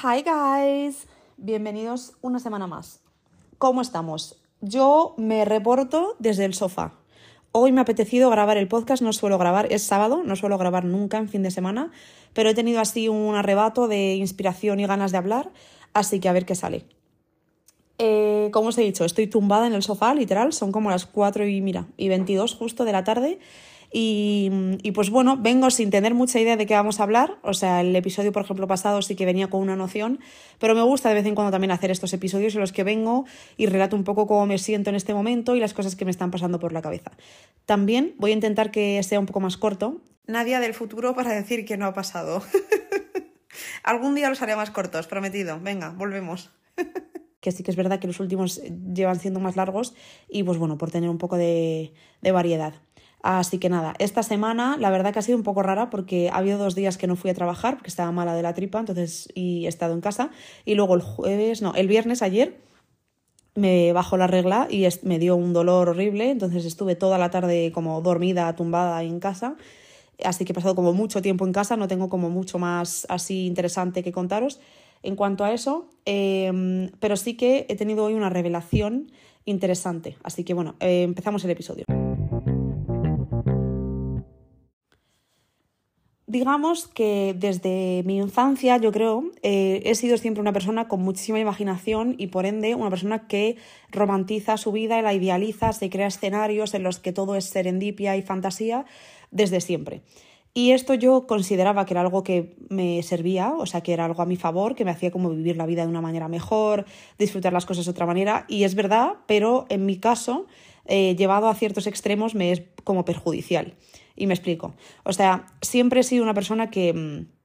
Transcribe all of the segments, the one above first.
Hi guys, bienvenidos una semana más. ¿Cómo estamos? Yo me reporto desde el sofá. Hoy me ha apetecido grabar el podcast, no suelo grabar, es sábado, no suelo grabar nunca en fin de semana, pero he tenido así un arrebato de inspiración y ganas de hablar, así que a ver qué sale. Eh, como os he dicho, estoy tumbada en el sofá, literal, son como las 4 y mira, y 22 justo de la tarde y, pues bueno, vengo sin tener mucha idea de qué vamos a hablar. O sea, el episodio, por ejemplo, pasado sí que venía con una noción, pero me gusta de vez en cuando también hacer estos episodios en los que vengo y relato un poco cómo me siento en este momento y las cosas que me están pasando por la cabeza. También voy a intentar que sea un poco más corto. Nadie del futuro para decir que no ha pasado. Algún día los haré más cortos, prometido. Venga, volvemos. que sí que es verdad que los últimos llevan siendo más largos y pues bueno, por tener un poco de variedad. Así que nada, esta semana la verdad que ha sido un poco rara porque ha habido dos días que no fui a trabajar porque estaba mala de la tripa, entonces y he estado en casa. Y luego el jueves, no, el viernes ayer me bajó la regla y me dio un dolor horrible, entonces estuve toda la tarde como dormida, tumbada en casa. Así que he pasado como mucho tiempo en casa, no tengo como mucho más así interesante que contaros en cuanto a eso, em, pero sí que he tenido hoy una revelación interesante. Así que bueno, eh, empezamos el episodio. Digamos que desde mi infancia, yo creo, eh, he sido siempre una persona con muchísima imaginación y por ende una persona que romantiza su vida, la idealiza, se crea escenarios en los que todo es serendipia y fantasía desde siempre. Y esto yo consideraba que era algo que me servía, o sea, que era algo a mi favor, que me hacía como vivir la vida de una manera mejor, disfrutar las cosas de otra manera. Y es verdad, pero en mi caso, eh, llevado a ciertos extremos, me es como perjudicial. Y me explico. O sea, siempre he sido una persona que mm,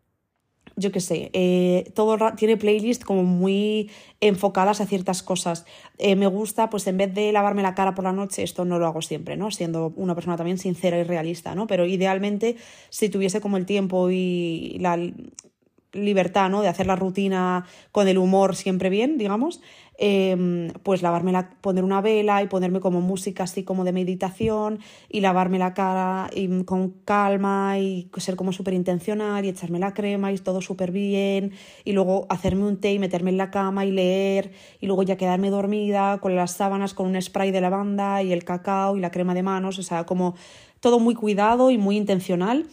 yo qué sé, eh, todo tiene playlists como muy enfocadas a ciertas cosas. Eh, me gusta, pues en vez de lavarme la cara por la noche, esto no lo hago siempre, ¿no? Siendo una persona también sincera y realista, ¿no? Pero idealmente, si tuviese como el tiempo y la libertad, ¿no? De hacer la rutina con el humor siempre bien, digamos, Em, pues lavarme la, poner una vela y ponerme como música así como de meditación y lavarme la cara y, con calma y ser como súper intencional y echarme la crema y todo súper bien y luego hacerme un té y meterme en la cama y leer y luego ya quedarme dormida con las sábanas con un spray de lavanda y el cacao y la crema de manos, o sea, como todo muy cuidado y muy intencional.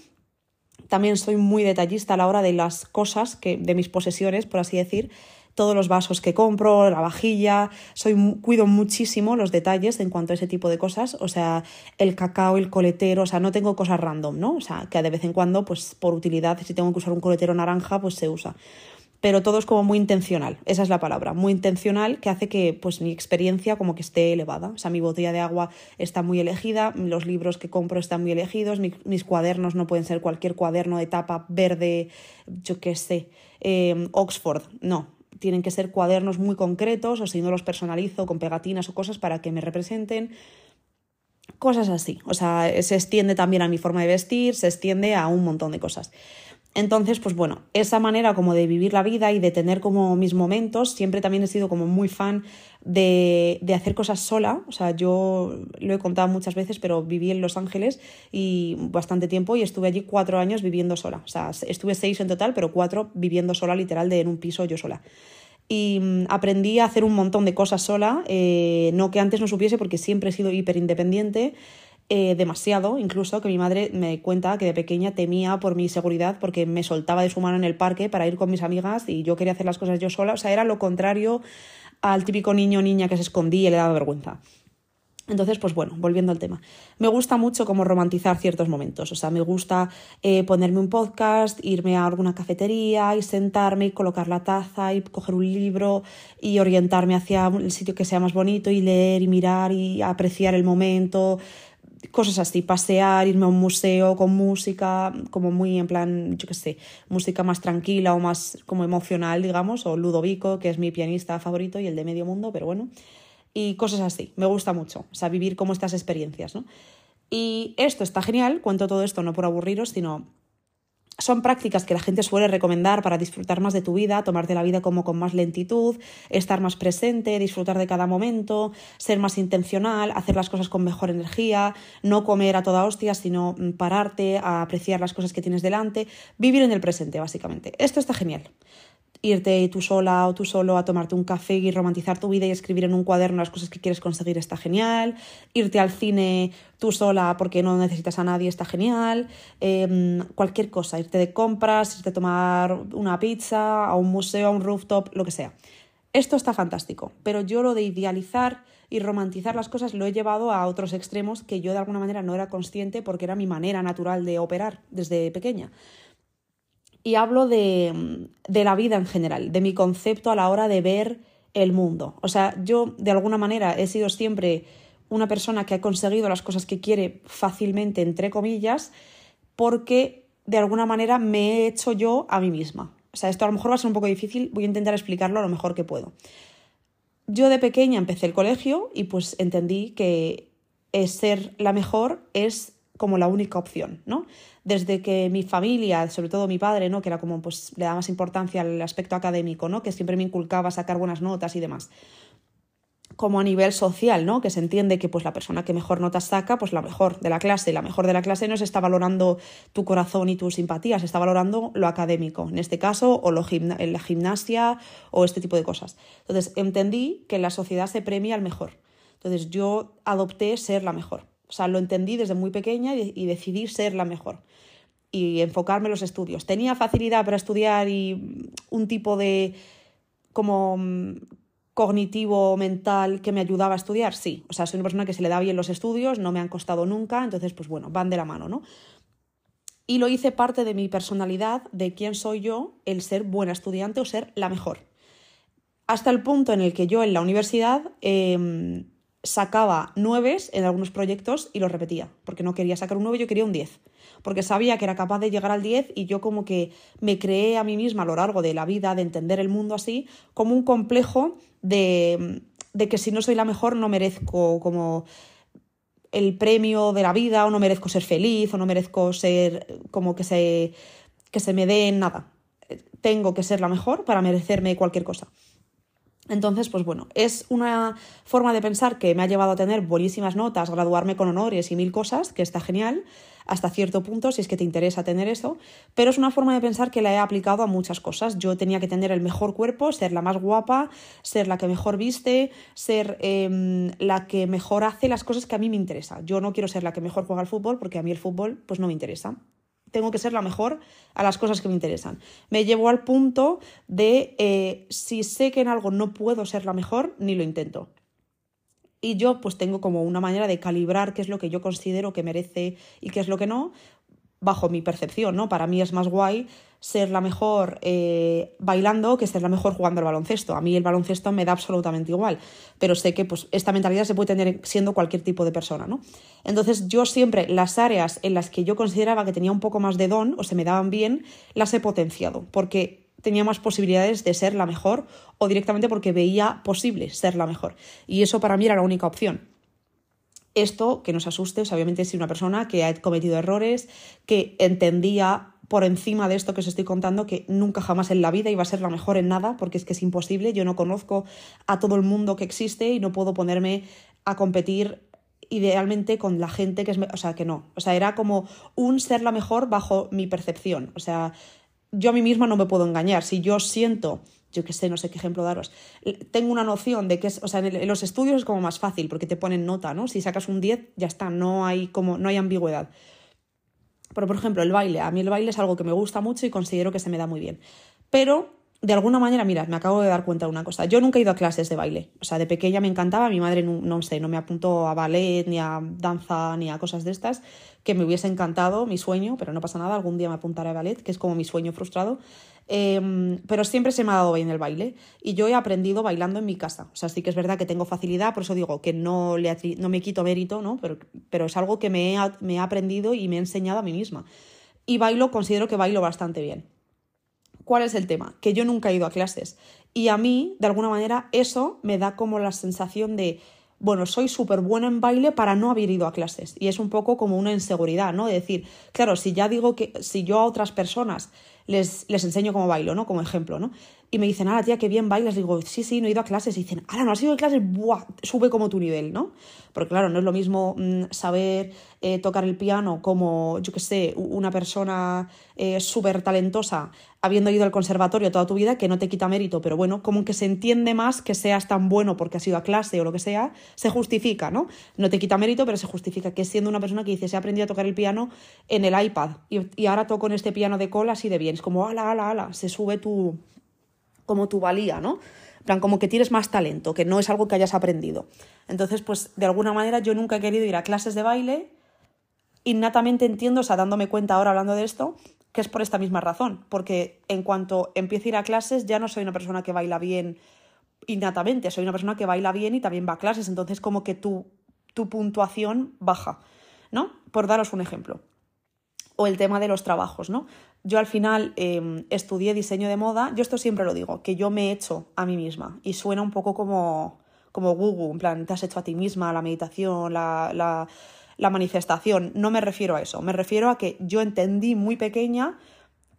También soy muy detallista a la hora de las cosas, que, de mis posesiones, por así decir, todos los vasos que compro, la vajilla, soy, cuido muchísimo los detalles en cuanto a ese tipo de cosas, o sea, el cacao, el coletero, o sea, no tengo cosas random, ¿no? O sea, que de vez en cuando, pues por utilidad, si tengo que usar un coletero naranja, pues se usa. Pero todo es como muy intencional, esa es la palabra, muy intencional, que hace que pues mi experiencia como que esté elevada. O sea, mi botella de agua está muy elegida, los libros que compro están muy elegidos, mis cuadernos no pueden ser cualquier cuaderno de tapa verde, yo qué sé, eh, Oxford, no, tienen que ser cuadernos muy concretos o si no los personalizo con pegatinas o cosas para que me representen. Cosas así. O sea, se extiende también a mi forma de vestir, se extiende a un montón de cosas. Entonces, pues bueno, esa manera como de vivir la vida y de tener como mis momentos, siempre también he sido como muy fan de, de, hacer cosas sola. O sea, yo lo he contado muchas veces, pero viví en Los Ángeles y bastante tiempo y estuve allí cuatro años viviendo sola. O sea, estuve seis en total, pero cuatro viviendo sola, literal, de en un piso yo sola. Y mm, aprendí a hacer un montón de cosas sola, eh, no que antes no supiese porque siempre he sido hiper independiente eh, demasiado, incluso que mi madre me cuenta que de pequeña temía por mi seguridad porque me soltaba de su mano en el parque para ir con mis amigas y yo quería hacer las cosas yo sola, o sea, era lo contrario al típico niño o niña que se escondía y le daba vergüenza. Entonces, pues bueno, volviendo al tema. Me gusta mucho como romantizar ciertos momentos. O sea, me gusta eh, ponerme un podcast, irme a alguna cafetería y sentarme y colocar la taza y coger un libro y orientarme hacia el sitio que sea más bonito y leer y mirar y apreciar el momento, cosas así, pasear, irme a un museo con música, como muy en plan, yo qué sé, música más tranquila o más como emocional, digamos, o Ludovico, que es mi pianista favorito y el de medio mundo, pero bueno, y cosas así, me gusta mucho, o sea, vivir como estas experiencias, ¿no? Y esto está genial, cuento todo esto no por aburriros, sino son prácticas que la gente suele recomendar para disfrutar más de tu vida, tomarte la vida como con más lentitud, estar más presente, disfrutar de cada momento, ser más intencional, hacer las cosas con mejor energía, no comer a toda hostia, sino mm, pararte a apreciar las cosas que tienes delante, vivir en el presente, básicamente. Esto está genial. Irte tú sola o tú solo a tomarte un café y romantizar tu vida y escribir en un cuaderno las cosas que quieres conseguir está genial, irte al cine tú sola porque no necesitas a nadie está genial, em, cualquier cosa, irte de compras, irte a tomar una pizza, a un museo, a un rooftop, lo que sea. Esto está fantástico, pero yo lo de idealizar y romantizar las cosas lo he llevado a otros extremos que yo de alguna manera no era consciente porque era mi manera natural de operar desde pequeña y hablo de, la vida en general, de mi concepto a la hora de ver el mundo. O sea, yo de alguna manera he sido siempre una persona que ha conseguido las cosas que quiere fácilmente, entre comillas, porque de alguna manera me he hecho yo a mí misma. O sea, esto a lo mejor va a ser un poco difícil, voy a intentar explicarlo a lo mejor que puedo. Yo de pequeña empecé el colegio y pues entendí que ser la mejor es como la única opción, ¿no? Desde que mi familia, sobre todo mi padre, ¿no? Que era como, pues, le daba más importancia al aspecto académico, ¿no? Que siempre me inculcaba sacar buenas notas y demás. Como a nivel social, ¿no? Que se entiende que pues la persona que mejor notas saca, pues la mejor de la clase. La mejor de la clase no se está valorando tu corazón y tu simpatía, se está valorando lo académico, en este caso, o lo en la gimnasia o este tipo de cosas. Entonces, entendí que la sociedad se premia al mejor. Entonces, yo adopté ser la mejor. O sea, lo entendí desde muy pequeña y, decidí ser la mejor y enfocarme en los estudios. Tenía facilidad para estudiar y un tipo de como mm, cognitivo mental que me ayudaba a estudiar, sí. O sea, soy una persona que se le da bien los estudios, no me han costado nunca, entonces pues bueno, van de la mano, ¿no? Y lo hice parte de mi personalidad, de quién soy yo, el ser buena estudiante o ser la mejor. Hasta el punto en el que yo en la universidad em, sacaba nueves en algunos proyectos y los repetía, porque no quería sacar un 9, yo quería un 10, porque sabía que era capaz de llegar al 10 y yo como que me creé a mí misma a lo largo de la vida, de entender el mundo así, como un complejo de, de que si no soy la mejor no merezco como el premio de la vida o no merezco ser feliz o no merezco ser como que se, que se me dé nada. Tengo que ser la mejor para merecerme cualquier cosa. Entonces, pues bueno, es una forma de pensar que me ha llevado a tener buenísimas notas, graduarme con honores y mil cosas, que está genial, hasta cierto punto, si es que te interesa tener eso, pero es una forma de pensar que la he aplicado a muchas cosas. Yo tenía que tener el mejor cuerpo, ser la más guapa, ser la que mejor viste, ser em, la que mejor hace las cosas que a mí me interesan. Yo no quiero ser la que mejor juega al fútbol porque a mí el fútbol pues no me interesa tengo que ser la mejor a las cosas que me interesan. Me llevo al punto de eh, si sé que en algo no puedo ser la mejor, ni lo intento. Y yo pues tengo como una manera de calibrar qué es lo que yo considero que merece y qué es lo que no, bajo mi percepción, ¿no? Para mí es más guay ser la mejor eh, bailando que ser la mejor jugando al baloncesto. A mí el baloncesto me da absolutamente igual, pero sé que pues, esta mentalidad se puede tener siendo cualquier tipo de persona, ¿no? Entonces yo siempre las áreas en las que yo consideraba que tenía un poco más de don o se me daban bien, las he potenciado, porque tenía más posibilidades de ser la mejor o directamente porque veía posible ser la mejor. Y eso para mí era la única opción. Esto, que nos asuste, obviamente si una persona que ha cometido errores, que entendía por encima de esto que os estoy contando que nunca jamás en la vida iba a ser la mejor en nada, porque es que es imposible, yo no conozco a todo el mundo que existe y no puedo ponerme a competir idealmente con la gente que es, o sea, que no, o sea, era como un ser la mejor bajo mi percepción, o sea, yo a mí misma no me puedo engañar, si yo siento yo qué sé, no sé qué ejemplo daros. Tengo una noción de que es, o sea, en, los estudios es como más fácil porque te ponen nota, ¿no? Si sacas un 10, ya está, no hay como no hay ambigüedad. Pero por ejemplo, el baile, a mí el baile es algo que me gusta mucho y considero que se me da muy bien. Pero de alguna manera, mira, me acabo de dar cuenta de una cosa. Yo nunca he ido a clases de baile. O sea, de pequeña me encantaba, mi madre no, no sé, no me apuntó a ballet, ni a danza, ni a cosas de estas, que me hubiese encantado, mi sueño, pero no pasa nada, algún día me apuntaré a ballet, que es como mi sueño frustrado. Em, pero siempre se me ha dado bien el baile y yo he aprendido bailando en mi casa. O sea, sí que es verdad que tengo facilidad, por eso digo que no, le, no me quito mérito, ¿no? Pero, pero es algo que me he, me he aprendido y me he enseñado a mí misma. Y bailo, considero que bailo bastante bien. ¿Cuál es el tema? Que yo nunca he ido a clases. Y a mí, de alguna manera, eso me da como la sensación de, bueno, soy súper buena en baile para no haber ido a clases. Y es un poco como una inseguridad, ¿no? De decir, claro, si ya digo que si yo a otras personas les, les enseño cómo bailo, ¿no? Como ejemplo, ¿no? y me dicen, ah, tía, qué bien bailas. Digo, sí, sí, no he ido a clases. Y dicen, ah, no has ido a clases, ¡buah! Sube como tu nivel, ¿no? Porque claro, no es lo mismo mm, saber eh, tocar el piano como, yo qué sé, una persona eh, súper talentosa habiendo ido al conservatorio toda tu vida, que no te quita mérito, pero bueno, como que se entiende más que seas tan bueno porque has ido a clase o lo que sea, se justifica, ¿no? No te quita mérito, pero se justifica que siendo una persona que dice, se ha aprendido a tocar el piano en el iPad y, y ahora toco en este piano de cola así de bien. Es como, ala, ala, ala, se sube tu, como tu valía, ¿no? Plan, como que tienes más talento, que no es algo que hayas aprendido. Entonces, pues de alguna manera yo nunca he querido ir a clases de baile. Innatamente entiendo, o sea, dándome cuenta ahora hablando de esto, que es por esta misma razón. Porque en cuanto empiezo a ir a clases, ya no soy una persona que baila bien innatamente, soy una persona que baila bien y también va a clases. Entonces, como que tu, tu puntuación baja, ¿no? Por daros un ejemplo. O el tema de los trabajos, ¿no? Yo al final em, estudié diseño de moda, yo esto siempre lo digo, que yo me he hecho a mí misma y suena un poco como, como Google, en plan, te has hecho a ti misma la meditación, la, la, la manifestación. No me refiero a eso, me refiero a que yo entendí muy pequeña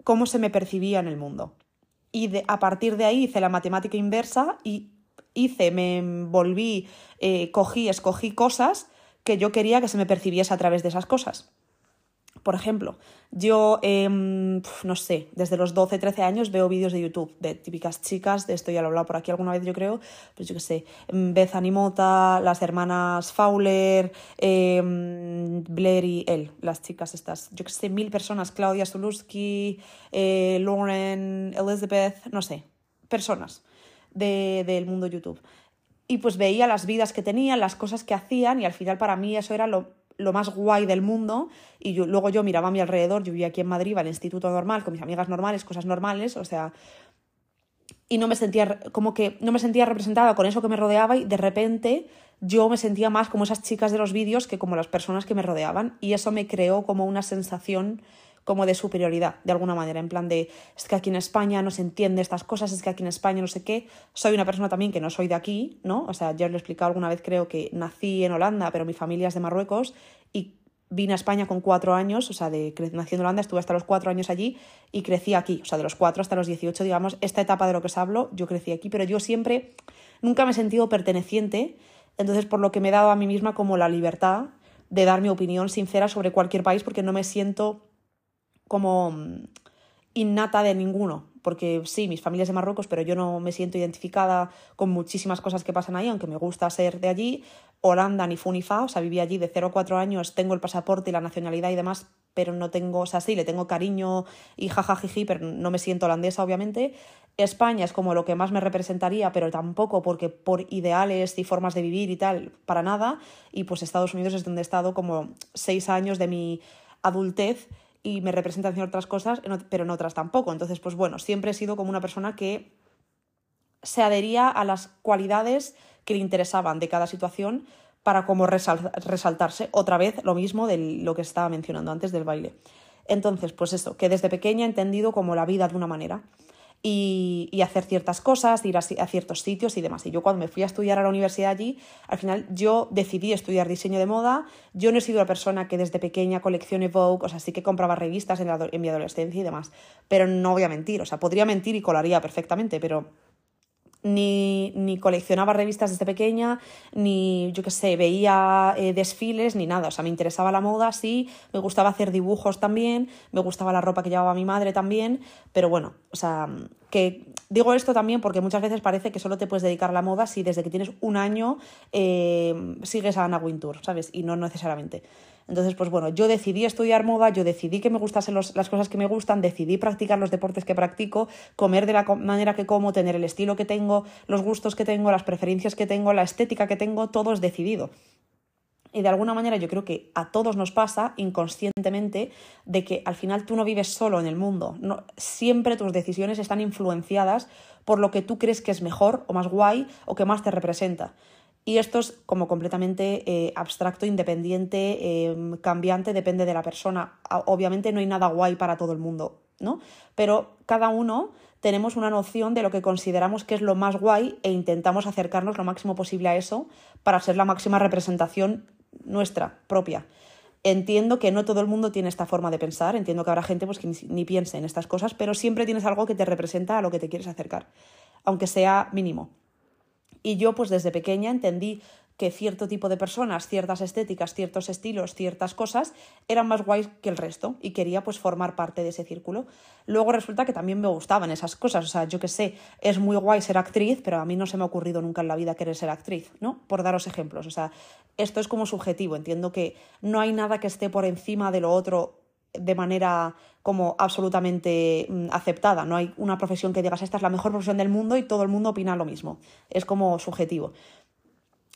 cómo se me percibía en el mundo. Y a partir de ahí hice la matemática inversa y hice, me volví, eh, cogí, escogí cosas que yo quería que se me percibiese a través de esas cosas. Por ejemplo, yo, em, no sé, desde los 12, 13 años veo vídeos de YouTube de típicas chicas, de esto ya lo he hablado por aquí alguna vez yo creo, pues yo qué sé, em, Beth Animota, las hermanas Fowler, eh, Blair y él, las chicas estas, yo qué sé, mil personas, Claudia Soluski, eh, Lauren, Elizabeth, no sé, personas del de, mundo YouTube. Y pues veía las vidas que tenían, las cosas que hacían y al final para mí eso era lo lo más guay del mundo. Y luego yo miraba a mi alrededor, yo vivía aquí en Madrid, iba al instituto normal, con mis amigas normales, cosas normales, o sea, y no me sentía como que no me sentía representada con eso que me rodeaba y de repente yo me sentía más como esas chicas de los vídeos que como las personas que me rodeaban. Y eso me creó como una sensación como de superioridad, de alguna manera, en plan de, es que aquí en España no se entiende estas cosas, es que aquí en España no sé qué, soy una persona también que no soy de aquí, ¿no? O sea, ya os lo he explicado alguna vez, creo que nací en Holanda, pero mi familia es de Marruecos y vine a España con cuatro años, o sea, de, nací en Holanda, estuve hasta los cuatro años allí y crecí aquí, o sea, de los cuatro hasta los dieciocho, digamos, esta etapa de lo que os hablo, yo crecí aquí, pero yo siempre, nunca me he sentido perteneciente, entonces por lo que me he dado a mí misma como la libertad de dar mi opinión sincera sobre cualquier país, porque no me siento como mm, innata de ninguno, porque sí, mis familias de Marruecos, pero yo no me siento identificada con muchísimas cosas que pasan ahí, aunque me gusta ser de allí. Holanda ni fu ni fa, o sea, viví allí de 0 a 4 años, tengo el pasaporte y la nacionalidad y demás, pero no tengo, o sea, sí, le tengo cariño y jajajiji, pero no me siento holandesa, obviamente. España es como lo que más me representaría, pero tampoco porque por ideales y formas de vivir y tal, para nada. Y pues Estados Unidos es donde he estado como seis años de mi adultez y me representan en otras cosas, pero en otras tampoco. Entonces, pues bueno, siempre he sido como una persona que se adhería a las cualidades que le interesaban de cada situación para como resaltarse otra vez lo mismo de lo que estaba mencionando antes del baile. Entonces, pues eso, que desde pequeña he entendido como la vida de una manera y, hacer ciertas cosas, ir a, ciertos sitios y demás. Y yo cuando me fui a estudiar a la universidad allí, al final yo decidí estudiar diseño de moda. Yo no he sido la persona que desde pequeña coleccione Vogue, o sea, sí que compraba revistas en, en mi adolescencia y demás. Pero no voy a mentir, o sea, podría mentir y colaría perfectamente, pero ni, ni, coleccionaba revistas desde pequeña, ni yo qué sé, veía eh, desfiles, ni nada. O sea, me interesaba la moda, sí, me gustaba hacer dibujos también, me gustaba la ropa que llevaba mi madre también, pero bueno, o sea, que digo esto también porque muchas veces parece que solo te puedes dedicar a la moda si desde que tienes un año eh, sigues a Anna Wintour, ¿sabes? Y no necesariamente. Entonces, pues bueno, yo decidí estudiar moda, yo decidí que me gustasen las cosas que me gustan, decidí practicar los deportes que practico, comer de la manera que como, tener el estilo que tengo, los gustos que tengo, las preferencias que tengo, la estética que tengo, todo es decidido. Y de alguna manera yo creo que a todos nos pasa inconscientemente de que al final tú no vives solo en el mundo. No, siempre tus decisiones están influenciadas por lo que tú crees que es mejor o más guay o que más te representa. Y esto es como completamente eh, abstracto, independiente, em, cambiante, depende de la persona. Obviamente no hay nada guay para todo el mundo, ¿no? Pero cada uno tenemos una noción de lo que consideramos que es lo más guay e intentamos acercarnos lo máximo posible a eso para ser la máxima representación nuestra propia. Entiendo que no todo el mundo tiene esta forma de pensar, entiendo que habrá gente pues, que ni piense en estas cosas, pero siempre tienes algo que te representa a lo que te quieres acercar, aunque sea mínimo. Y yo pues desde pequeña entendí que cierto tipo de personas, ciertas estéticas, ciertos estilos, ciertas cosas eran más guays que el resto y quería pues formar parte de ese círculo. Luego resulta que también me gustaban esas cosas, o sea, yo que sé, es muy guay ser actriz, pero a mí no se me ha ocurrido nunca en la vida querer ser actriz, ¿no? Por daros ejemplos, o sea, esto es como subjetivo, entiendo que no hay nada que esté por encima de lo otro de manera como absolutamente mm, aceptada. No hay una profesión que digas esta es la mejor profesión del mundo y todo el mundo opina lo mismo. Es como subjetivo.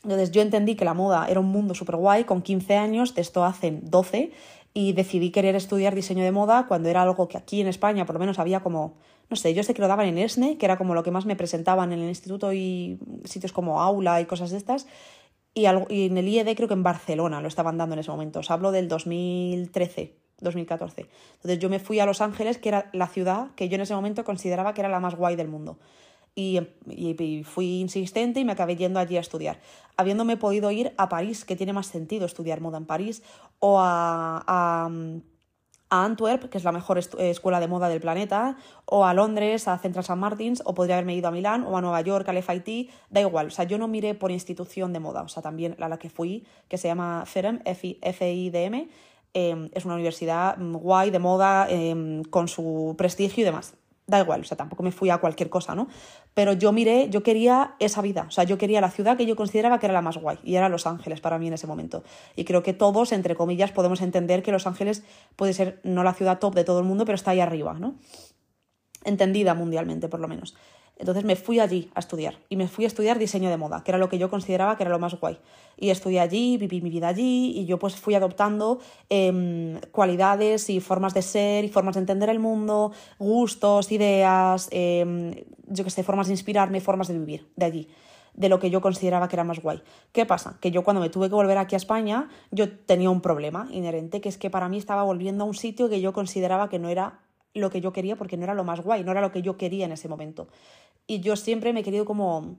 Entonces yo entendí que la moda era un mundo súper guay con 15 años, de esto hacen 12, y decidí querer estudiar diseño de moda cuando era algo que aquí en España por lo menos había como, no sé, yo sé que lo daban en ESNE, que era como lo que más me presentaban en el instituto y sitios como Aula y cosas de estas, y, en el IED creo que en Barcelona lo estaban dando en ese momento, os hablo del 2013. 2014. Entonces yo me fui a Los Ángeles, que era la ciudad que yo en ese momento consideraba que era la más guay del mundo y, fui insistente y me acabé yendo allí a estudiar. Habiéndome podido ir a París, que tiene más sentido estudiar moda en París, o a, a, Antwerp, que es la mejor escuela de moda del planeta, o a Londres, a Central St. Martins, o podría haberme ido a Milán, o a Nueva York, al FIT, da igual. O sea, yo no miré por institución de moda, o sea, también la, la que fui, que se llama FERM, F-I-D-M, em, es una universidad guay de moda em, con su prestigio y demás da igual, o sea, tampoco me fui a cualquier cosa, ¿no? Pero yo miré, yo quería esa vida, o sea, yo quería la ciudad que yo consideraba que era la más guay, y era Los Ángeles para mí en ese momento. Y creo que todos, entre comillas, podemos entender que Los Ángeles puede ser no la ciudad top de todo el mundo, pero está ahí arriba, ¿no? Entendida mundialmente, por lo menos. Entonces me fui allí a estudiar y me fui a estudiar diseño de moda, que era lo que yo consideraba que era lo más guay. Y estudié allí, viví mi vida allí y yo pues fui adoptando em, cualidades y formas de ser y formas de entender el mundo, gustos, ideas, em, yo qué sé, formas de inspirarme, formas de vivir de allí de lo que yo consideraba que era más guay. ¿Qué pasa? Que yo cuando me tuve que volver aquí a España, yo tenía un problema inherente, que es que para mí estaba volviendo a un sitio que yo consideraba que no era lo que yo quería porque no era lo más guay, no era lo que yo quería en ese momento. Y yo siempre me he querido como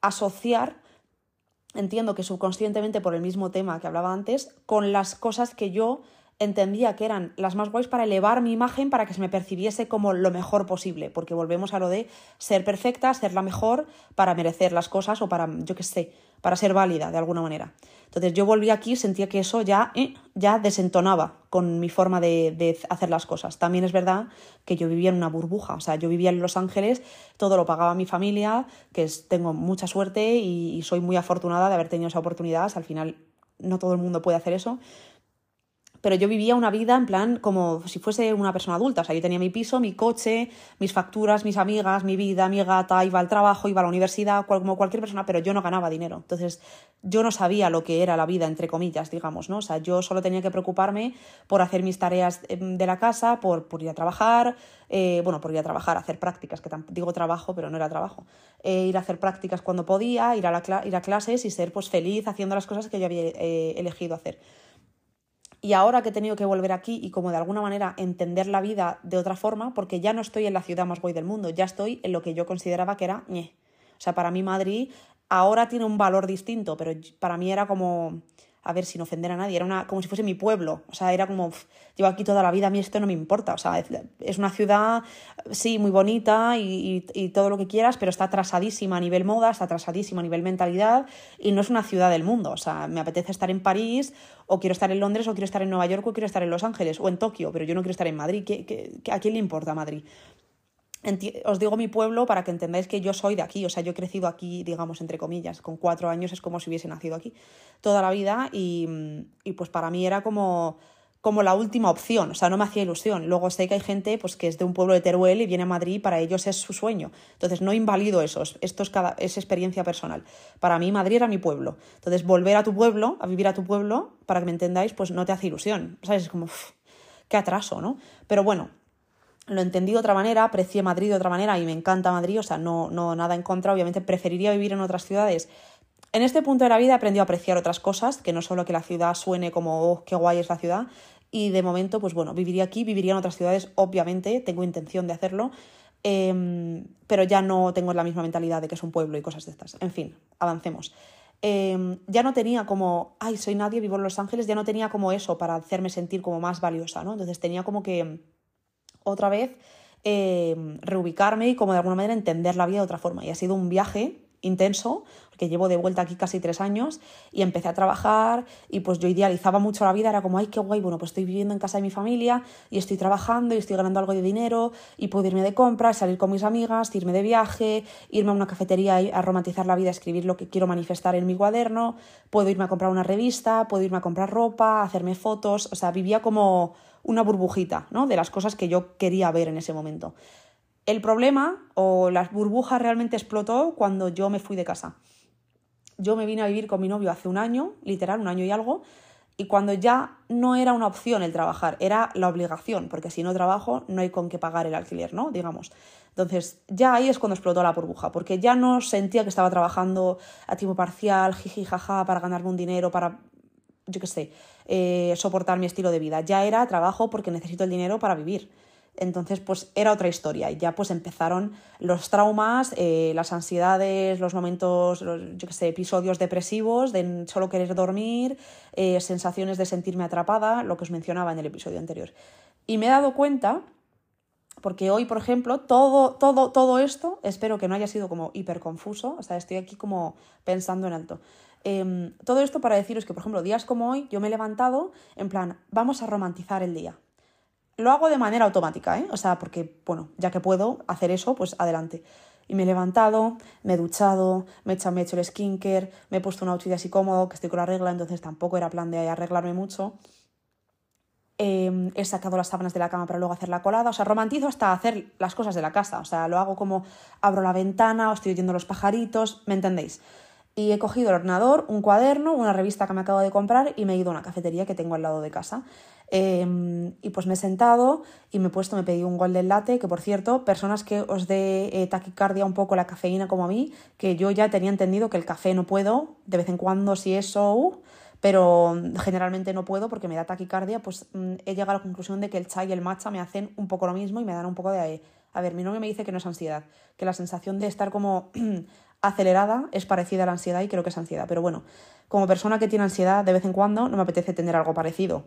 asociar, entiendo que subconscientemente por el mismo tema que hablaba antes, con las cosas que yo entendía que eran las más guays para elevar mi imagen para que se me percibiese como lo mejor posible, porque volvemos a lo de ser perfecta, ser la mejor para merecer las cosas o para, yo qué sé, para ser válida de alguna manera. Entonces yo volví aquí y sentía que eso ya, eh, ya desentonaba con mi forma de, hacer las cosas. También es verdad que yo vivía en una burbuja, o sea, yo vivía en Los Ángeles, todo lo pagaba mi familia, que tengo mucha suerte y soy muy afortunada de haber tenido esa oportunidad, al final no todo el mundo puede hacer eso, pero yo vivía una vida en plan como si fuese una persona adulta. O sea, yo tenía mi piso, mi coche, mis facturas, mis amigas, mi vida, mi gata, iba al trabajo, iba a la universidad, como cualquier persona, pero yo no ganaba dinero. Entonces, yo no sabía lo que era la vida, entre comillas, digamos, ¿no? O sea, yo solo tenía que preocuparme por hacer mis tareas em, de la casa, por, ir a trabajar, eh, bueno, por ir a trabajar, hacer prácticas, que digo trabajo, pero no era trabajo. Eh, ir a hacer prácticas cuando podía, ir a, la, ir a clases y ser pues feliz haciendo las cosas que yo había eh, elegido hacer. Y ahora que he tenido que volver aquí y como de alguna manera entender la vida de otra forma, porque ya no estoy en la ciudad más guay del mundo, ya estoy en lo que yo consideraba que era ñe. O sea, para mí Madrid ahora tiene un valor distinto, pero para mí era como a ver, sin ofender a nadie, era una, como si fuese mi pueblo, o sea, era como, llevo aquí toda la vida, a mí esto no me importa, o sea, es, una ciudad, sí, muy bonita y, y, todo lo que quieras, pero está atrasadísima a nivel moda, está atrasadísima a nivel mentalidad y no es una ciudad del mundo, o sea, me apetece estar en París o quiero estar en Londres o quiero estar en Nueva York o quiero estar en Los Ángeles o en Tokio, pero yo no quiero estar en Madrid, a quién le importa Madrid? Os digo mi pueblo para que entendáis que yo soy de aquí, o sea, yo he crecido aquí, digamos, entre comillas, con cuatro años es como si hubiese nacido aquí toda la vida y, y, pues para mí era como, como la última opción, o sea, no me hacía ilusión. Luego sé que hay gente pues, que es de un pueblo de Teruel y viene a Madrid y para ellos es su sueño. Entonces no invalido eso, esto es, cada, es experiencia personal. Para mí Madrid era mi pueblo. Entonces volver a tu pueblo, a vivir a tu pueblo, para que me entendáis, pues no te hace ilusión. ¿Sabes? Es como, qué atraso, ¿no? Pero bueno, lo entendí de otra manera, aprecié Madrid de otra manera y me encanta Madrid, o sea, no, no nada en contra, obviamente preferiría vivir en otras ciudades. En este punto de la vida he aprendido a apreciar otras cosas, que no solo que la ciudad suene como, oh, qué guay es la ciudad, y de momento, pues bueno, viviría aquí, viviría en otras ciudades, obviamente, tengo intención de hacerlo, em, pero ya no tengo la misma mentalidad de que es un pueblo y cosas de estas. En fin, avancemos. em, ya no tenía como, ay, soy nadie, vivo en Los Ángeles, ya no tenía como eso para hacerme sentir como más valiosa, ¿no? Entonces tenía como que otra vez em, reubicarme y como de alguna manera entender la vida de otra forma. Y ha sido un viaje intenso, porque llevo de vuelta aquí casi tres años y empecé a trabajar y pues yo idealizaba mucho la vida, era como, ay, qué guay, bueno, pues estoy viviendo en casa de mi familia y estoy trabajando y estoy ganando algo de dinero y puedo irme de compras, salir con mis amigas, irme de viaje, irme a una cafetería a romantizar la vida, escribir lo que quiero manifestar en mi cuaderno, puedo irme a comprar una revista, puedo irme a comprar ropa, hacerme fotos, o sea, vivía como una burbujita, ¿no? De las cosas que yo quería ver en ese momento. El problema o las burbujas realmente explotó cuando yo me fui de casa. Yo me vine a vivir con mi novio hace un año, literal, un año y algo, y cuando ya no era una opción el trabajar, era la obligación, porque si no trabajo no hay con qué pagar el alquiler, ¿no? Digamos. Entonces, ya ahí es cuando explotó la burbuja, porque ya no sentía que estaba trabajando a tiempo parcial, jiji, jaja, para ganarme un dinero, para, yo qué sé, eh, soportar mi estilo de vida. Ya era trabajo porque necesito el dinero para vivir. Entonces, pues era otra historia y ya pues empezaron los traumas, eh, las ansiedades, los momentos, yo qué sé, episodios depresivos de solo querer dormir, eh, sensaciones de sentirme atrapada, lo que os mencionaba en el episodio anterior. Y me he dado cuenta, porque hoy, por ejemplo, todo, todo, todo esto, espero que no haya sido como hiper confuso, o sea, estoy aquí como pensando en alto. Em, todo esto para deciros que, por ejemplo, días como hoy, yo me he levantado en plan, vamos a romantizar el día lo hago de manera automática, ¿eh? O sea, porque, bueno, ya que puedo hacer eso, pues adelante. Y me he levantado, me he duchado, me he hecho, el skincare, me he puesto un outfit así cómodo, que estoy con la regla, entonces tampoco era plan de arreglarme mucho. Em, he sacado las sábanas de la cama para luego hacer la colada. O sea, romantizo hasta hacer las cosas de la casa. O sea, lo hago como abro la ventana, o estoy oyendo los pajaritos, ¿me entendéis? Y he cogido el ordenador, un cuaderno, una revista que me acabo de comprar y me he ido a una cafetería que tengo al lado de casa. Em, y pues me he sentado y me he puesto, me pedí un golden latte, que por cierto, personas que os dé eh, taquicardia un poco la cafeína como a mí, que yo ya tenía entendido que el café no puedo, de vez en cuando si eso, pero generalmente no puedo porque me da taquicardia, pues mm, he llegado a la conclusión de que el chai y el matcha me hacen un poco lo mismo y me dan un poco de... A ver, mi novio me dice que no es ansiedad, que la sensación de estar como acelerada es parecida a la ansiedad y creo que es ansiedad, pero bueno, como persona que tiene ansiedad de vez en cuando no me apetece tener algo parecido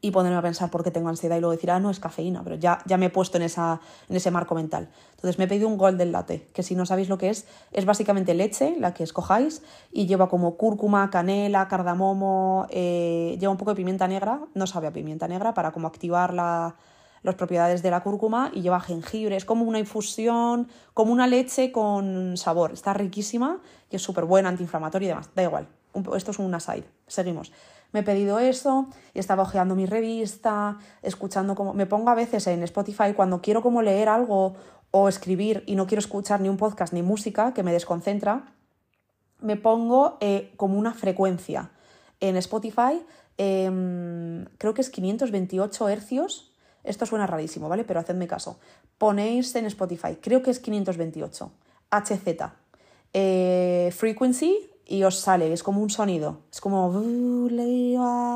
y ponerme a pensar por qué tengo ansiedad y luego decir, ah, no, es cafeína, pero ya, ya me he puesto en, esa, en ese marco mental. Entonces me he pedido un golden latte, que si no sabéis lo que es, es básicamente leche, la que escojáis, y lleva como cúrcuma, canela, cardamomo, eh, lleva un poco de pimienta negra, no sabe a pimienta negra, para como activar la, las propiedades de la cúrcuma y lleva jengibre, es como una infusión, como una leche con sabor, está riquísima y es súper buena, antiinflamatoria y demás, da igual, esto es un aside, seguimos. Me he pedido eso y estaba hojeando mi revista, escuchando como... Me pongo a veces en Spotify cuando quiero como leer algo o escribir y no quiero escuchar ni un podcast ni música que me desconcentra, me pongo eh, como una frecuencia. En Spotify em, creo que es 528 hercios. Esto suena rarísimo, ¿vale? Pero hacedme caso. Ponéis en Spotify, creo que es 528. HZ. Eh, frequency y os sale, es como un sonido, es como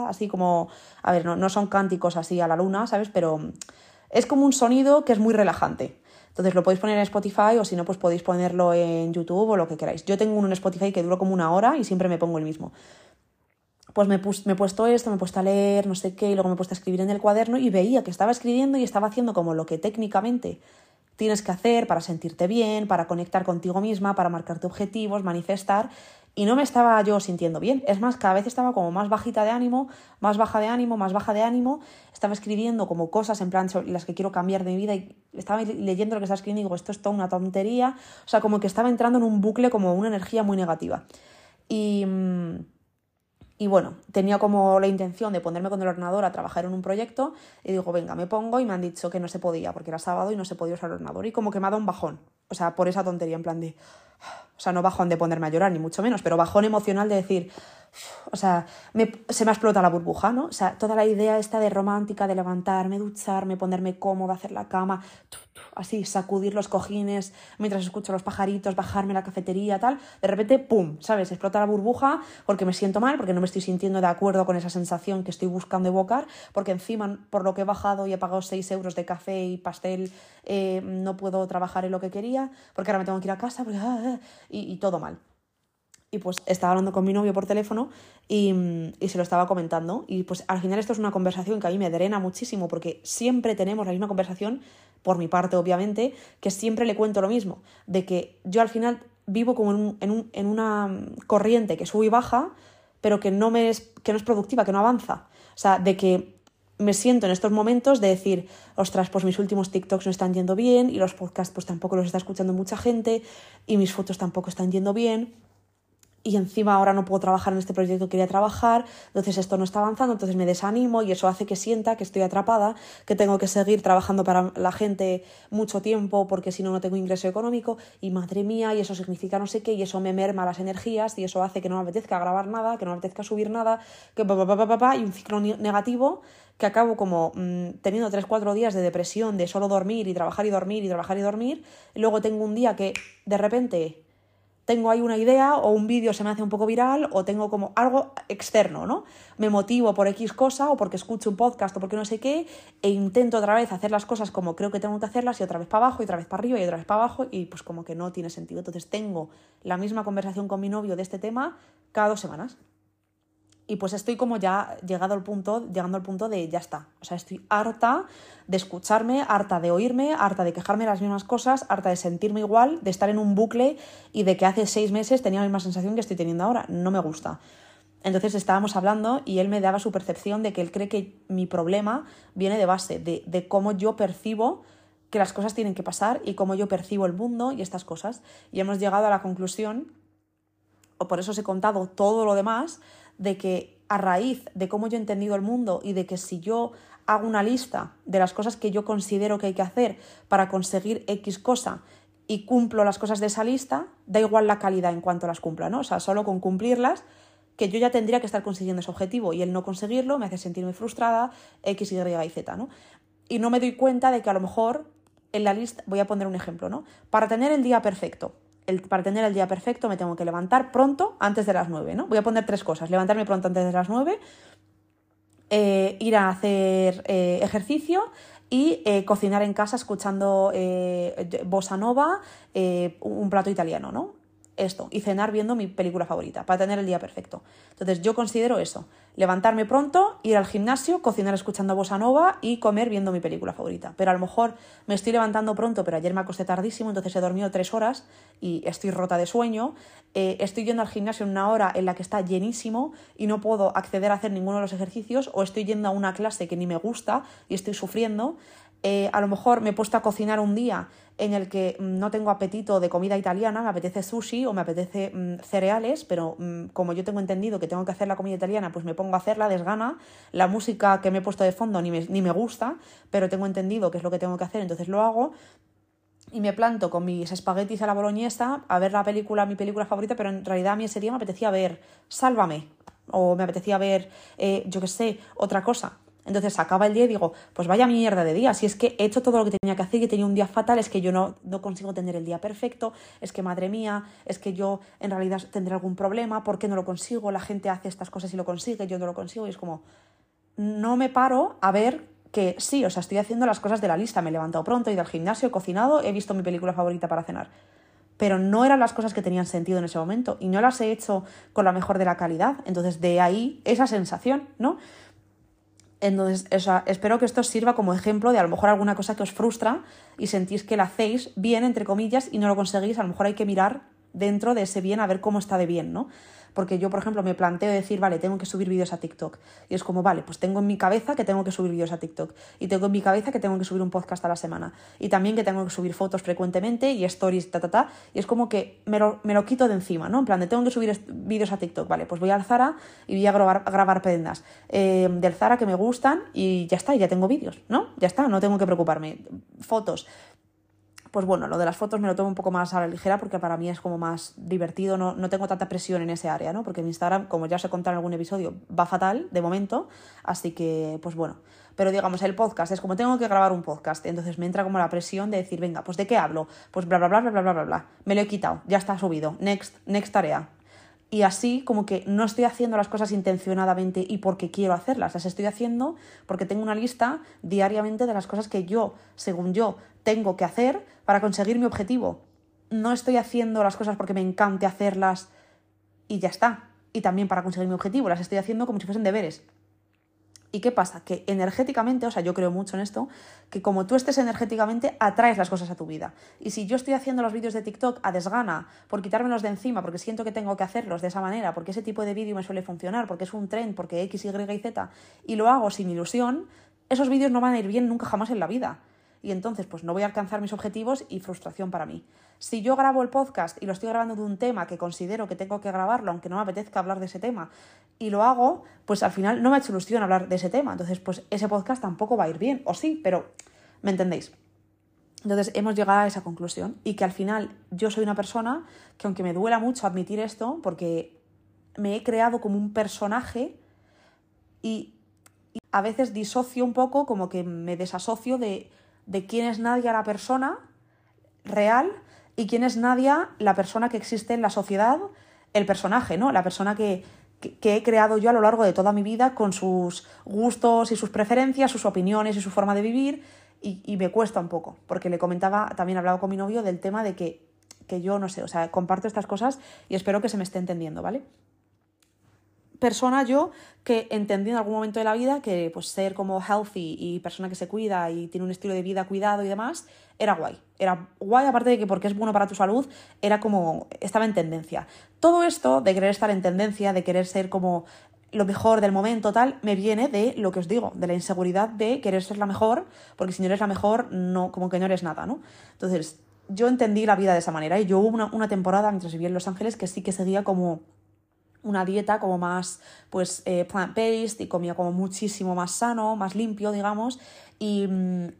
así como, a ver, no, no son cánticos así a la luna, ¿sabes? Pero es como un sonido que es muy relajante. Entonces lo podéis poner en Spotify o si no, pues podéis ponerlo en YouTube o lo que queráis. Yo tengo uno en Spotify que dura como una hora y siempre me pongo el mismo. Pues me, me he puesto esto, me he puesto a leer, no sé qué, y luego me he puesto a escribir en el cuaderno y veía que estaba escribiendo y estaba haciendo como lo que técnicamente tienes que hacer para sentirte bien, para conectar contigo misma, para marcarte objetivos, manifestar, y no me estaba yo sintiendo bien. Es más, cada vez estaba como más bajita de ánimo, más baja de ánimo, más baja de ánimo. Estaba escribiendo como cosas en plan las que quiero cambiar de mi vida y estaba leyendo lo que estaba escribiendo y digo, esto es toda una tontería. O sea, como que estaba entrando en un bucle como una energía muy negativa. Y, y bueno, tenía como la intención de ponerme con el ordenador a trabajar en un proyecto y digo, venga, me pongo y me han dicho que no se podía porque era sábado y no se podía usar el ordenador y como que me ha dado un bajón. O sea, por esa tontería, en plan de o sea, no bajón de ponerme a llorar, ni mucho menos, pero bajón emocional de decir, o sea, se me ha explotado la burbuja, ¿no? O sea, toda la idea esta de romántica, de levantarme, ducharme, ponerme cómoda, hacer la cama, así, sacudir los cojines mientras escucho los pajaritos, bajarme a la cafetería, tal, de repente, ¡pum!, ¿sabes? Explota la burbuja porque me siento mal, porque no me estoy sintiendo de acuerdo con esa sensación que estoy buscando evocar, porque encima, por lo que he bajado y he pagado 6 euros de café y pastel, eh, no puedo trabajar en lo que quería, porque ahora me tengo que ir a casa, ah, ah, y todo mal. Y pues estaba hablando con mi novio por teléfono y, y, se lo estaba comentando. Y pues al final esto es una conversación que a mí me drena muchísimo porque siempre tenemos la misma conversación, por mi parte obviamente, que siempre le cuento lo mismo, de que yo al final vivo como en, un, en, un, en una corriente que sube y baja, pero que no, me es, que no es productiva, que no avanza. O sea, de que me siento en estos momentos de decir, ostras, pues mis últimos TikToks no están yendo bien y los podcasts pues tampoco los está escuchando mucha gente y mis fotos tampoco están yendo bien y encima ahora no puedo trabajar en este proyecto que quería trabajar, entonces esto no está avanzando, entonces me desanimo y eso hace que sienta que estoy atrapada, que tengo que seguir trabajando para la gente mucho tiempo porque si no no tengo ingreso económico y madre mía y eso significa no sé qué y eso me merma las energías y eso hace que no me apetezca grabar nada, que no me apetezca subir nada, que pa, pa, pa, y un ciclo negativo que acabo como mmm, teniendo 3-4 días de depresión, de solo dormir y trabajar y dormir y trabajar y dormir, y luego tengo un día que de repente tengo ahí una idea o un vídeo se me hace un poco viral o tengo como algo externo, ¿no? Me motivo por X cosa o porque escucho un podcast o porque no sé qué e intento otra vez hacer las cosas como creo que tengo que hacerlas y otra vez para abajo y otra vez para arriba y otra vez para abajo y pues como que no tiene sentido. Entonces tengo la misma conversación con mi novio de este tema cada dos semanas. Y pues estoy como ya llegado al punto, llegando al punto de ya está. O sea, estoy harta de escucharme, harta de oírme, harta de quejarme las mismas cosas, harta de sentirme igual, de estar en un bucle y de que hace seis meses tenía la misma sensación que estoy teniendo ahora. No me gusta. Entonces estábamos hablando y él me daba su percepción de que él cree que mi problema viene de base, de, de cómo yo percibo que las cosas tienen que pasar y cómo yo percibo el mundo y estas cosas. Y hemos llegado a la conclusión, o por eso os he contado todo lo demás, de que a raíz de cómo yo he entendido el mundo y de que si yo hago una lista de las cosas que yo considero que hay que hacer para conseguir X cosa y cumplo las cosas de esa lista, da igual la calidad en cuanto las cumpla, ¿no? O sea, solo con cumplirlas, que yo ya tendría que estar consiguiendo ese objetivo y el no conseguirlo me hace sentirme frustrada, X, Y y Z, ¿no? Y no me doy cuenta de que a lo mejor en la lista, voy a poner un ejemplo, ¿no? Para tener el día perfecto, el, para tener el día perfecto me tengo que levantar pronto antes de las 9, ¿no? Voy a poner tres cosas. Levantarme pronto antes de las 9, eh, ir a hacer eh, ejercicio y eh, cocinar en casa escuchando bossa nova, un plato italiano, ¿no? Esto y cenar viendo mi película favorita para tener el día perfecto. Entonces yo considero eso, levantarme pronto, ir al gimnasio, cocinar escuchando bossa nova y comer viendo mi película favorita. Pero a lo mejor me estoy levantando pronto, pero ayer me acosté tardísimo, entonces he dormido tres horas y estoy rota de sueño. Eh, estoy yendo al gimnasio en una hora en la que está llenísimo y no puedo acceder a hacer ninguno de los ejercicios o estoy yendo a una clase que ni me gusta y estoy sufriendo. Eh, a lo mejor me he puesto a cocinar un día en el que mm, no tengo apetito de comida italiana, me apetece sushi o me apetece mm, cereales, pero mm, como yo tengo entendido que tengo que hacer la comida italiana, pues me pongo a hacerla, desgana. La música que me he puesto de fondo ni me, ni me gusta, pero tengo entendido que es lo que tengo que hacer, entonces lo hago. Y me planto con mis espaguetis a la boloñesa a ver la película, mi película favorita, pero en realidad a mí ese día me apetecía ver Sálvame, o me apetecía ver, eh, yo qué sé, otra cosa. Entonces acaba el día y digo, pues vaya mierda de día, si es que he hecho todo lo que tenía que hacer y tenía un día fatal, es que yo no, no consigo tener el día perfecto, es que madre mía, es que yo en realidad tendré algún problema, ¿por qué no lo consigo? La gente hace estas cosas y lo consigue, yo no lo consigo y es como, no me paro a ver que sí, o sea, estoy haciendo las cosas de la lista, me he levantado pronto, he ido al gimnasio, he cocinado, he visto mi película favorita para cenar. Pero no eran las cosas que tenían sentido en ese momento y no las he hecho con la mejor de la calidad. Entonces, de ahí esa sensación, ¿no? Entonces, o sea, espero que esto sirva como ejemplo de a lo mejor alguna cosa que os frustra y sentís que la hacéis bien, entre comillas, y no lo conseguís. A lo mejor hay que mirar dentro de ese bien a ver cómo está de bien, ¿no? Porque yo, por ejemplo, me planteo decir, vale, tengo que subir vídeos a TikTok. Y es como, vale, pues tengo en mi cabeza que tengo que subir vídeos a TikTok. Y tengo en mi cabeza que tengo que subir un podcast a la semana. Y también que tengo que subir fotos frecuentemente y stories, ta, ta, ta. Y es como que me lo, me lo quito de encima, ¿no? En plan, de tengo que subir vídeos a TikTok. Vale, pues voy al Zara y voy a grabar, grabar prendas eh, del Zara que me gustan y ya está, ya tengo vídeos, ¿no? Ya está, no tengo que preocuparme. Fotos pues bueno, lo de las fotos me lo tomo un poco más a la ligera porque para mí es como más divertido, no, no tengo tanta presión en ese área, ¿no? Porque mi Instagram, como ya os he contado en algún episodio, va fatal de momento, así que, pues bueno. Pero digamos, el podcast es como tengo que grabar un podcast, entonces me entra como la presión de decir, venga, pues ¿de qué hablo? Pues bla, bla, bla, bla, bla, bla, bla. Me lo he quitado, ya está subido, next, next tarea, y así como que no estoy haciendo las cosas intencionadamente y porque quiero hacerlas, las estoy haciendo porque tengo una lista diariamente de las cosas que yo, según yo, tengo que hacer para conseguir mi objetivo. No estoy haciendo las cosas porque me encante hacerlas y ya está. Y también para conseguir mi objetivo, las estoy haciendo como si fuesen deberes. ¿Y qué pasa? Que energéticamente, o sea, yo creo mucho en esto, que como tú estés energéticamente, atraes las cosas a tu vida. Y si yo estoy haciendo los vídeos de TikTok a desgana, por quitármelos de encima, porque siento que tengo que hacerlos de esa manera, porque ese tipo de vídeo me suele funcionar, porque es un trend, porque X, Y y Z, y lo hago sin ilusión, esos vídeos no van a ir bien nunca jamás en la vida y entonces pues no voy a alcanzar mis objetivos y frustración para mí. Si yo grabo el podcast y lo estoy grabando de un tema que considero que tengo que grabarlo, aunque no me apetezca hablar de ese tema, y lo hago, pues al final no me ha hecho ilusión hablar de ese tema. Entonces, pues ese podcast tampoco va a ir bien, o sí, pero ¿me entendéis? Entonces hemos llegado a esa conclusión y que al final yo soy una persona que aunque me duela mucho admitir esto, porque me he creado como un personaje y, y a veces disocio un poco, como que me desasocio de de quién es Nadia la persona real y quién es Nadia la persona que existe en la sociedad, el personaje, ¿no? La persona que, he creado yo a lo largo de toda mi vida con sus gustos y sus preferencias, sus opiniones y su forma de vivir, y, me cuesta un poco, porque le comentaba, también hablaba con mi novio del tema de que, que yo no sé, o sea, comparto estas cosas y espero que se me esté entendiendo, ¿vale? Persona yo que entendí en algún momento de la vida que pues ser como healthy y persona que se cuida y tiene un estilo de vida cuidado y demás era guay. Era guay aparte de que porque es bueno para tu salud, era como estaba en tendencia. Todo esto de querer estar en tendencia, de querer ser como lo mejor del momento tal, me viene de lo que os digo, de la inseguridad de querer ser la mejor, porque si no eres la mejor, no, como que no eres nada, ¿no? Entonces, yo entendí la vida de esa manera y yo hubo una, una temporada mientras vivía en Los Ángeles que sí que seguía como una dieta como más pues eh, plant-based y comía como muchísimo más sano, más limpio, digamos, y,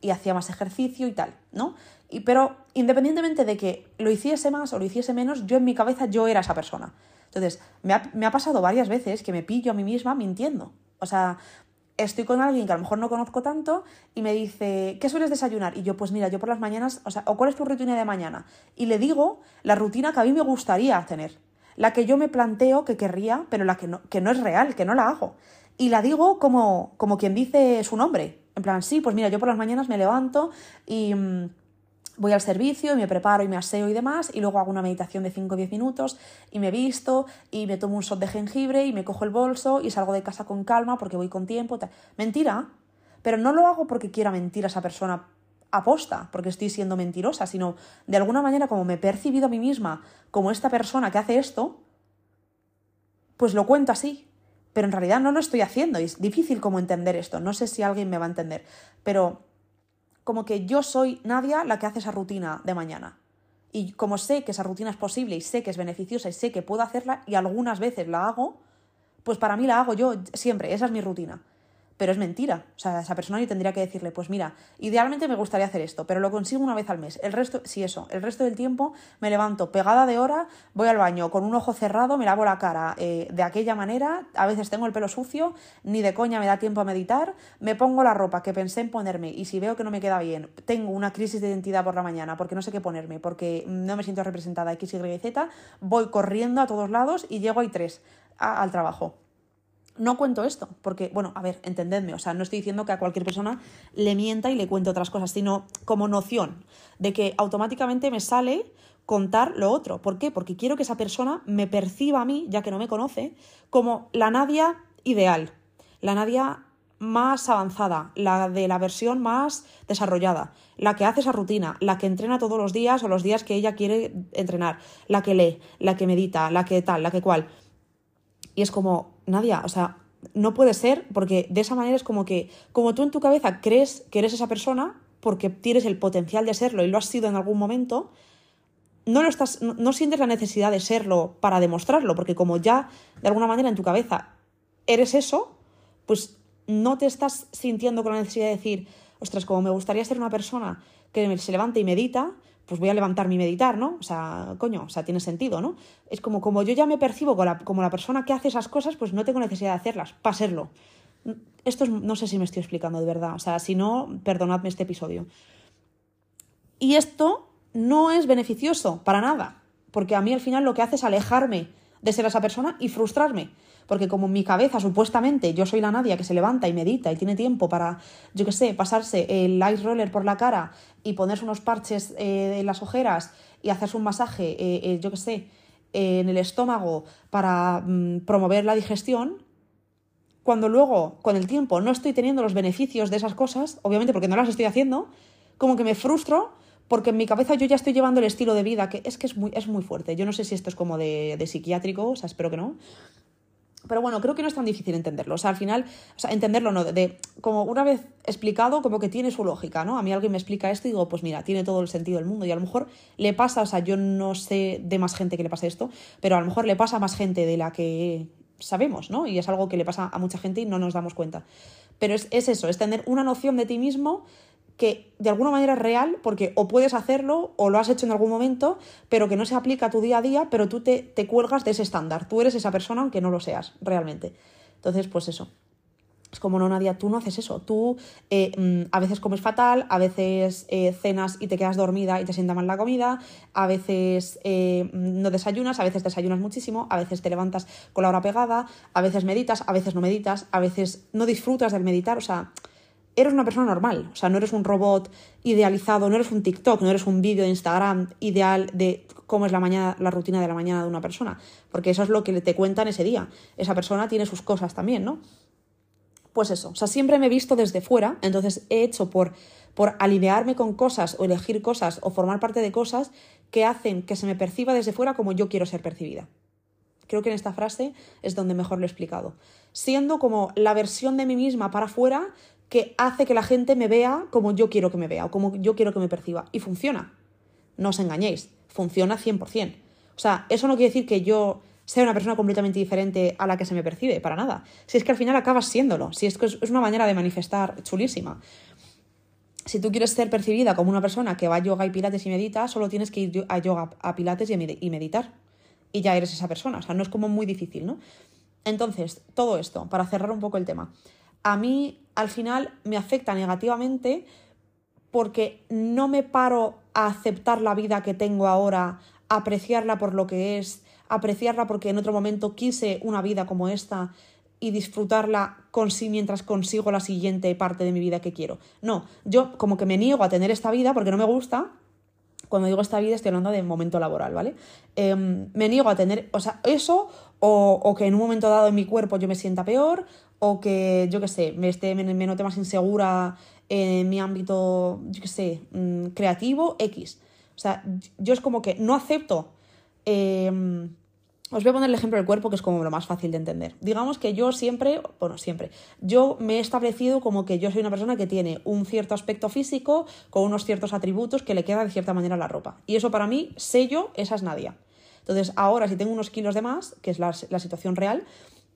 y, hacía más ejercicio y tal, ¿no? Y, pero independientemente de que lo hiciese más o lo hiciese menos, yo en mi cabeza yo era esa persona. Entonces, me ha, me ha pasado varias veces que me pillo a mí misma mintiendo. O sea, estoy con alguien que a lo mejor no conozco tanto y me dice, ¿qué sueles desayunar? Y yo, pues mira, yo por las mañanas, o sea, ¿o cuál es tu rutina de mañana? Y le digo la rutina que a mí me gustaría tener la que yo me planteo que querría, pero la que no, que no es real, que no la hago. Y la digo como, como quien dice su nombre. En plan, sí, pues mira, yo por las mañanas me levanto y mm, voy al servicio y me preparo y me aseo y demás, y luego hago una meditación de 5 o 10 minutos y me visto y me tomo un shot de jengibre y me cojo el bolso y salgo de casa con calma porque voy con tiempo. Mentira, pero no lo hago porque quiera mentir a esa persona aposta, porque estoy siendo mentirosa, sino de alguna manera como me he percibido a mí misma como esta persona que hace esto, pues lo cuento así. Pero en realidad no lo estoy haciendo y es difícil como entender esto. No sé si alguien me va a entender, pero como que yo soy Nadia la que hace esa rutina de mañana. Y como sé que esa rutina es posible y sé que es beneficiosa y sé que puedo hacerla y algunas veces la hago, pues para mí la hago yo siempre, esa es mi rutina pero es mentira. O sea, esa persona yo tendría que decirle, pues mira, idealmente me gustaría hacer esto, pero lo consigo una vez al mes. El resto, sí, eso, el resto del tiempo me levanto pegada de hora, voy al baño con un ojo cerrado, me lavo la cara eh, de aquella manera, a veces tengo el pelo sucio, ni de coña me da tiempo a meditar, me pongo la ropa que pensé en ponerme y si veo que no me queda bien, tengo una crisis de identidad por la mañana porque no sé qué ponerme, porque no me siento representada X, Y, Z, voy corriendo a todos lados y llego ahí tres al trabajo. No cuento esto, porque, bueno, a ver, entendedme, o sea, no estoy diciendo que a cualquier persona le mienta y le cuente otras cosas, sino como noción de que automáticamente me sale contar lo otro. ¿Por qué? Porque quiero que esa persona me perciba a mí, ya que no me conoce, como la Nadia ideal, la Nadia más avanzada, la de la versión más desarrollada, la que hace esa rutina, la que entrena todos los días o los días que ella quiere entrenar, la que lee, la que medita, la que tal, la que cual. Y es como, Nadia, o sea, no puede ser porque de esa manera es como que, como tú en tu cabeza crees que eres esa persona, porque tienes el potencial de serlo y lo has sido en algún momento, no, lo estás, no, sientes la necesidad de serlo para demostrarlo, porque como ya de alguna manera en tu cabeza eres eso, pues no te estás sintiendo con la necesidad de decir, ostras, como me gustaría ser una persona que se levanta y medita, pues voy a levantarme y meditar, ¿no? O sea, coño, o sea, tiene sentido, ¿no? Es como, como yo ya me percibo como la, como la persona que hace esas cosas, pues no tengo necesidad de hacerlas, para serlo. Esto no sé si me estoy explicando de verdad, o sea, si no, perdonadme este episodio. Y esto no es beneficioso para nada, porque a mí al final lo que hace es alejarme de ser esa persona y frustrarme. Porque como en mi cabeza supuestamente yo soy la Nadia que se levanta y medita y tiene tiempo para, yo qué sé, pasarse el ice roller por la cara y ponerse unos parches eh, en las ojeras y hacerse un masaje, eh, eh, yo qué sé, en el estómago para mm, promover la digestión, cuando luego, con el tiempo, no estoy teniendo los beneficios de esas cosas, obviamente porque no las estoy haciendo, como que me frustro porque en mi cabeza yo ya estoy llevando el estilo de vida, que es que es muy, es muy fuerte. Yo no sé si esto es como de, de psiquiátrico, o sea, espero que no. Pero bueno, creo que no es tan difícil entenderlo. O sea, al final, o sea, entenderlo, ¿no? De, como una vez explicado, como que tiene su lógica, ¿no? A mí alguien me explica esto y digo, pues mira, tiene todo el sentido del mundo. Y a lo mejor le pasa, o sea, yo no sé de más gente que le pase esto, pero a lo mejor le pasa a más gente de la que sabemos, ¿no? Y es algo que le pasa a mucha gente y no nos damos cuenta. Pero es, es eso, es tener una noción de ti mismo que de alguna manera es real, porque o puedes hacerlo o lo has hecho en algún momento, pero que no se aplica a tu día a día, pero tú te, te cuelgas de ese estándar. Tú eres esa persona aunque no lo seas realmente. Entonces, pues eso. Es como, no, Nadia, tú no haces eso. Tú eh, mm, a veces comes fatal, a veces eh, cenas y te quedas dormida y te sienta mal la comida, a veces eh, no desayunas, a veces desayunas muchísimo, a veces te levantas con la hora pegada, a veces meditas, a veces no meditas, a veces no disfrutas del meditar. O sea, eres una persona normal, o sea, no eres un robot idealizado, no eres un TikTok, no eres un vídeo de Instagram ideal de cómo es la mañana, la rutina de la mañana de una persona, porque eso es lo que te cuentan ese día. Esa persona tiene sus cosas también, ¿no? Pues eso, o sea, siempre me he visto desde fuera, entonces he hecho por, por alinearme con cosas o elegir cosas o formar parte de cosas que hacen que se me perciba desde fuera como yo quiero ser percibida. Creo que en esta frase es donde mejor lo he explicado. Siendo como la versión de mí misma para afuera que hace que la gente me vea como yo quiero que me vea o como yo quiero que me perciba. Y funciona. No os engañéis, funciona 100%. O sea, eso no quiere decir que yo sea una persona completamente diferente a la que se me percibe, para nada. Si es que al final acabas siéndolo, si es que es una manera de manifestar chulísima. Si tú quieres ser percibida como una persona que va a yoga y pilates y medita, solo tienes que ir a yoga, a pilates y meditar. Y ya eres esa persona. O sea, no es como muy difícil, ¿no? Entonces, todo esto, para cerrar un poco el tema a mí al final me afecta negativamente porque no me paro a aceptar la vida que tengo ahora, apreciarla por lo que es, apreciarla porque en otro momento quise una vida como esta y disfrutarla con sí mientras consigo la siguiente parte de mi vida que quiero. No, yo como que me niego a tener esta vida porque no me gusta. Cuando digo esta vida estoy hablando de momento laboral, ¿vale? Em, me niego a tener, o sea, eso o, o, que en un momento dado en mi cuerpo yo me sienta peor o que, yo qué sé, me, esté, me, note más insegura en mi ámbito, yo qué sé, mm, creativo, X. O sea, yo es como que no acepto... Em, os voy a poner el ejemplo del cuerpo, que es como lo más fácil de entender. Digamos que yo siempre, bueno, siempre, yo me he establecido como que yo soy una persona que tiene un cierto aspecto físico con unos ciertos atributos que le queda de cierta manera la ropa. Y eso para mí, sello, esa es Nadia. Entonces, ahora si tengo unos kilos de más, que es la, la situación real,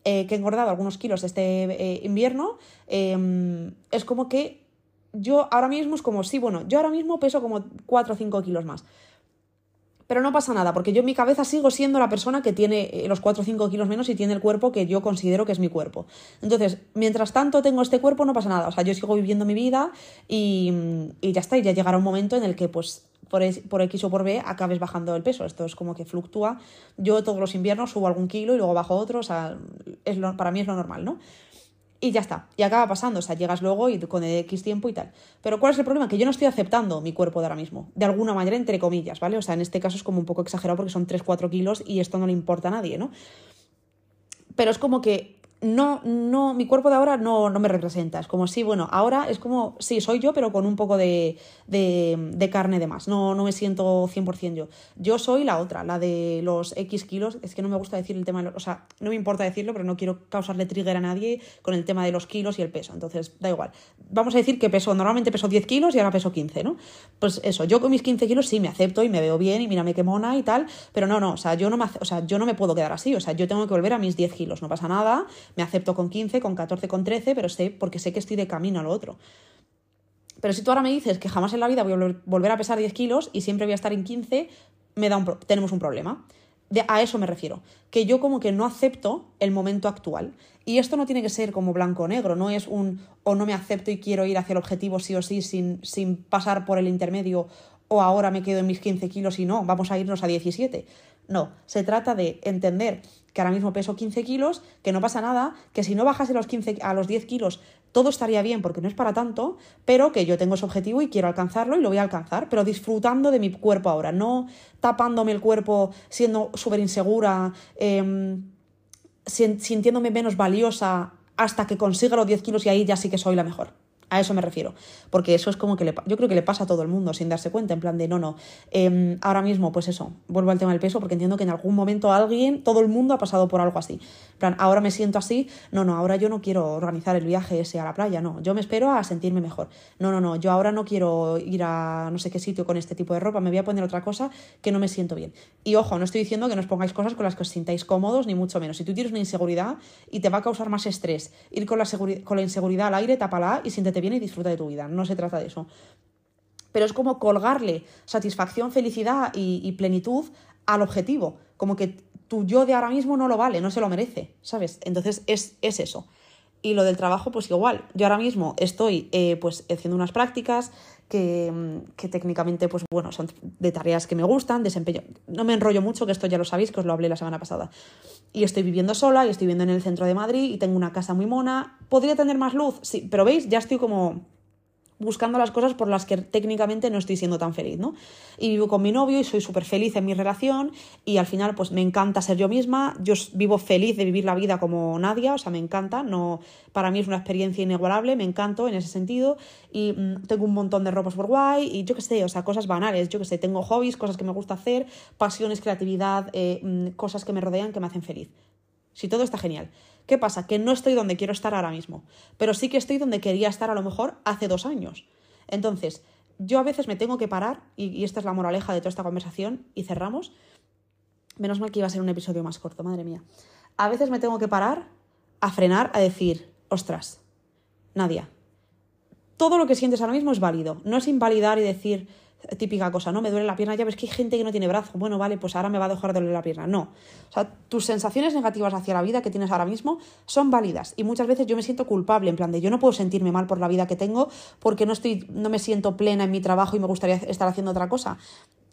eh, que he engordado algunos kilos este eh, invierno, em, es como que yo ahora mismo es como, sí, bueno, yo ahora mismo peso como 4 o 5 kilos más. Pero no pasa nada, porque yo en mi cabeza sigo siendo la persona que tiene eh, los 4 o 5 kilos menos y tiene el cuerpo que yo considero que es mi cuerpo. Entonces, mientras tanto tengo este cuerpo, no pasa nada. O sea, yo sigo viviendo mi vida y, y ya está. Y ya llegará un momento en el que, pues, por, por X o por B acabes bajando el peso. Esto es como que fluctúa. Yo todos los inviernos subo algún kilo y luego bajo otro, o sea, es lo, para mí es lo normal, ¿no? Y ya está, y acaba pasando, o sea, llegas luego y con X tiempo y tal. Pero ¿cuál es el problema? Que yo no estoy aceptando mi cuerpo de ahora mismo, de alguna manera, entre comillas, ¿vale? O sea, en este caso es como un poco exagerado porque son 3-4 kilos y esto no le importa a nadie, ¿no? Pero es como que no, no, mi cuerpo de ahora no, no me representa. Es como, sí, bueno, ahora es como, sí, soy yo, pero con un poco de, de, carne de más. No, no me siento 100% yo. Yo soy la otra, la de los X kilos. Es que no me gusta decir el tema, de o sea, no me importa decirlo, pero no quiero causarle trigger a nadie con el tema de los kilos y el peso. Entonces, da igual. Vamos a decir que peso, normalmente peso 10 kilos y ahora peso 15, ¿no? Pues eso, yo con mis 15 kilos sí me acepto y me veo bien y mírame qué mona y tal, pero no, no, o sea, yo no me, o sea, yo no me puedo quedar así. O sea, yo tengo que volver a mis 10 kilos, no pasa nada me acepto con 15, con 14, con 13, pero sé porque sé que estoy de camino a lo otro. Pero si tú ahora me dices que jamás en la vida voy a volver a pesar 10 kilos y siempre voy a estar en 15, me da un tenemos un problema. De, a eso me refiero. Que yo como que no acepto el momento actual. Y esto no tiene que ser como blanco o negro, no es un o no me acepto y quiero ir hacia el objetivo sí o sí sin, sin pasar por el intermedio o ahora me quedo en mis 15 kilos y no, vamos a irnos a 17. No, se trata de entender que ahora mismo peso 15 kilos, que no pasa nada, que si no bajas a los, 15, a los 10 kilos todo estaría bien porque no es para tanto, pero que yo tengo ese objetivo y quiero alcanzarlo y lo voy a alcanzar, pero disfrutando de mi cuerpo ahora, no tapándome el cuerpo, siendo súper insegura, em, sintiéndome menos valiosa hasta que consiga los 10 kilos y ahí ya sí que soy la mejor. A eso me refiero. Porque eso es como que le, yo creo que le pasa a todo el mundo sin darse cuenta, en plan de no, no. Em, ahora mismo, pues eso, vuelvo al tema del peso porque entiendo que en algún momento alguien, todo el mundo ha pasado por algo así. En plan, ahora me siento así, no, no, ahora yo no quiero organizar el viaje ese a la playa, no. Yo me espero a sentirme mejor. No, no, no, yo ahora no quiero ir a no sé qué sitio con este tipo de ropa, me voy a poner otra cosa que no me siento bien. Y ojo, no estoy diciendo que no os pongáis cosas con las que os sintáis cómodos, ni mucho menos. Si tú tienes una inseguridad y te va a causar más estrés ir con la, con la inseguridad al aire, tápala y siéntete bien y disfruta de tu vida. No se trata de eso. Pero es como colgarle satisfacción, felicidad y, plenitud al objetivo. Como que tu yo de ahora mismo no lo vale, no se lo merece, ¿sabes? Entonces es, es eso. Y lo del trabajo, pues igual. Yo ahora mismo estoy eh, pues haciendo unas prácticas que, que, técnicamente, pues bueno, son de tareas que me gustan, desempeño. No me enrollo mucho, que esto ya lo sabéis, que os lo hablé la semana pasada. Y estoy viviendo sola y estoy viviendo en el centro de Madrid y tengo una casa muy mona. ¿Podría tener más luz? Sí, pero veis, ya estoy como buscando las cosas por las que técnicamente no estoy siendo tan feliz, ¿no? Y vivo con mi novio y soy súper feliz en mi relación y al final pues me encanta ser yo misma, yo vivo feliz de vivir la vida como nadie, o sea, me encanta, no, para mí es una experiencia inigualable, me encanto en ese sentido y mm, tengo un montón de ropas por guay y yo qué sé, o sea, cosas banales, yo qué sé, tengo hobbies, cosas que me gusta hacer, pasiones, creatividad, eh, mm, cosas que me rodean que me hacen feliz. Si todo está genial. ¿Qué pasa? Que no estoy donde quiero estar ahora mismo, pero sí que estoy donde quería estar a lo mejor hace dos años. Entonces, yo a veces me tengo que parar, y, esta es la moraleja de toda esta conversación, y cerramos. Menos mal que iba a ser un episodio más corto, madre mía. A veces me tengo que parar, a frenar, a decir, ostras, Nadia, todo lo que sientes ahora mismo es válido. No es invalidar y decir, típica cosa, ¿no? Me duele la pierna, ya ves que hay gente que no tiene brazo, bueno, vale, pues ahora me va a dejar de doler la pierna. No. O sea, tus sensaciones negativas hacia la vida que tienes ahora mismo son válidas y muchas veces yo me siento culpable, en plan de yo no puedo sentirme mal por la vida que tengo porque no estoy, no me siento plena en mi trabajo y me gustaría estar haciendo otra cosa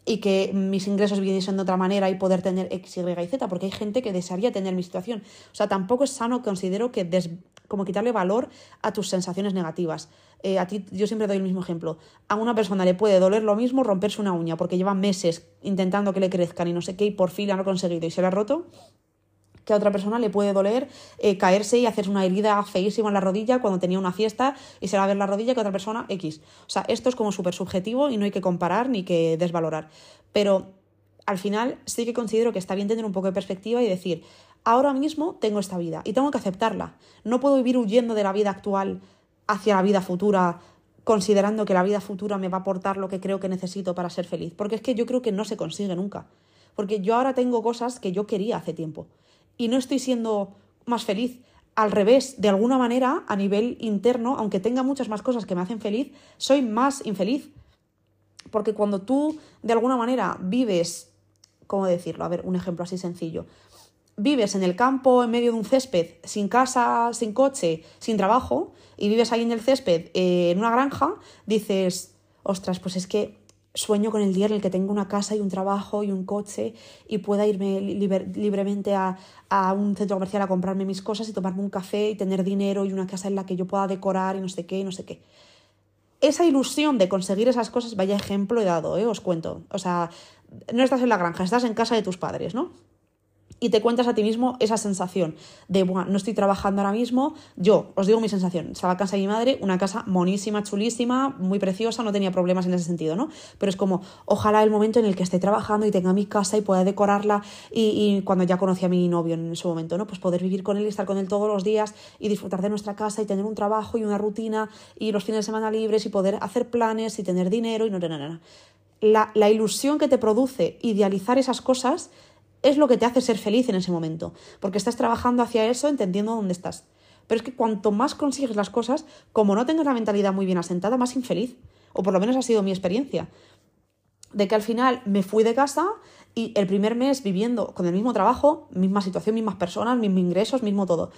y que mis ingresos viniesen de otra manera y poder tener X, Y y Z, porque hay gente que desearía tener mi situación. O sea, tampoco es sano, considero, que des, como quitarle valor a tus sensaciones negativas. Eh, a ti, yo siempre doy el mismo ejemplo. A una persona le puede doler lo mismo romperse una uña, porque lleva meses intentando que le crezcan y no sé qué, y por fin lo ha conseguido y se la ha roto, que a otra persona le puede doler eh, caerse y hacerse una herida feísima en la rodilla cuando tenía una fiesta y se va a ver la rodilla que otra persona X. O sea, esto es como súper subjetivo y no hay que comparar ni que desvalorar. Pero al final sí que considero que está bien tener un poco de perspectiva y decir, ahora mismo tengo esta vida y tengo que aceptarla. No puedo vivir huyendo de la vida actual hacia la vida futura considerando que la vida futura me va a aportar lo que creo que necesito para ser feliz. Porque es que yo creo que no se consigue nunca. Porque yo ahora tengo cosas que yo quería hace tiempo y no estoy siendo más feliz. Al revés, de alguna manera, a nivel interno, aunque tenga muchas más cosas que me hacen feliz, soy más infeliz. Porque cuando tú, de alguna manera, vives, ¿cómo decirlo? A ver, un ejemplo así sencillo. Vives en el campo, en medio de un césped, sin casa, sin coche, sin trabajo, y vives ahí en el césped, eh, en una granja, dices, ostras, pues es que sueño con el día en el que tengo una casa y un trabajo y un coche y pueda irme libremente a, un centro comercial a comprarme mis cosas y tomarme un café y tener dinero y una casa en la que yo pueda decorar y no sé qué y no sé qué. Esa ilusión de conseguir esas cosas, vaya ejemplo he dado, ¿eh? os cuento. O sea, no estás en la granja, estás en casa de tus padres, ¿no? Y te cuentas a ti mismo esa sensación de, bueno, no estoy trabajando ahora mismo. Yo, os digo mi sensación, estaba en casa de mi madre, una casa monísima, chulísima, muy preciosa, no tenía problemas en ese sentido, ¿no? Pero es como, ojalá el momento en el que esté trabajando y tenga mi casa y pueda decorarla y, cuando ya conocí a mi novio en ese momento, ¿no? Pues poder vivir con él y estar con él todos los días y disfrutar de nuestra casa y tener un trabajo y una rutina y los fines de semana libres y poder hacer planes y tener dinero y no, no, no, la ilusión que te produce idealizar esas cosas es lo que te hace ser feliz en ese momento, porque estás trabajando hacia eso entendiendo dónde estás. Pero es que cuanto más consigues las cosas, como no tengas la mentalidad muy bien asentada, más infeliz. O por lo menos ha sido mi experiencia. De que al final me fui de casa y el primer mes viviendo con el mismo trabajo, misma situación, mismas personas, mismos ingresos, mismo todo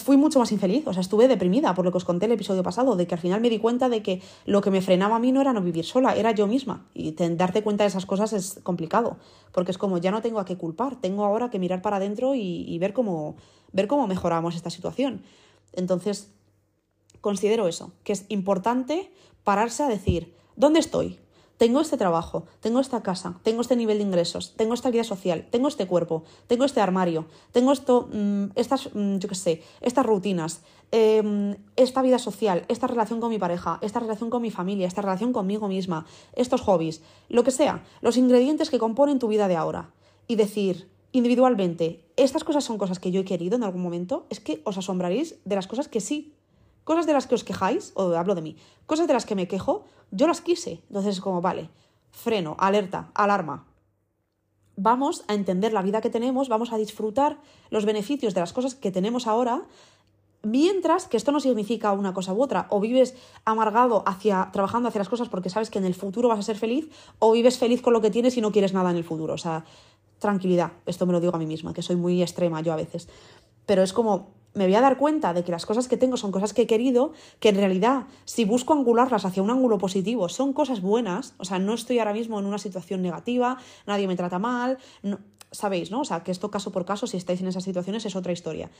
fui mucho más infeliz, o sea, estuve deprimida por lo que os conté el episodio pasado, de que al final me di cuenta de que lo que me frenaba a mí no era no vivir sola, era yo misma. Y darte cuenta de esas cosas es complicado, porque es como ya no tengo a qué culpar, tengo ahora que mirar para adentro y, ver, cómo, ver cómo mejoramos esta situación. Entonces, considero eso, que es importante pararse a decir, ¿dónde estoy? Tengo este trabajo, tengo esta casa, tengo este nivel de ingresos, tengo esta vida social, tengo este cuerpo, tengo este armario, tengo esto, mm, estas, mm, yo qué sé, estas rutinas, em, esta vida social, esta relación con mi pareja, esta relación con mi familia, esta relación conmigo misma, estos hobbies, lo que sea, los ingredientes que componen tu vida de ahora. Y decir individualmente, estas cosas son cosas que yo he querido en algún momento, es que os asombraréis de las cosas que sí Cosas de las que os quejáis, o hablo de mí, cosas de las que me quejo, yo las quise. Entonces es como, vale, freno, alerta, alarma. Vamos a entender la vida que tenemos, vamos a disfrutar los beneficios de las cosas que tenemos ahora, mientras que esto no significa una cosa u otra. O vives amargado hacia, trabajando hacia las cosas porque sabes que en el futuro vas a ser feliz, o vives feliz con lo que tienes y no quieres nada en el futuro. O sea, tranquilidad. Esto me lo digo a mí misma, que soy muy extrema yo a veces. Pero es como, me voy a dar cuenta de que las cosas que tengo son cosas que he querido, que en realidad, si busco angularlas hacia un ángulo positivo, son cosas buenas, o sea, no estoy ahora mismo en una situación negativa, nadie me trata mal, sabéis, ¿no? O sea, que esto caso por caso, si estáis en esas situaciones, es otra historia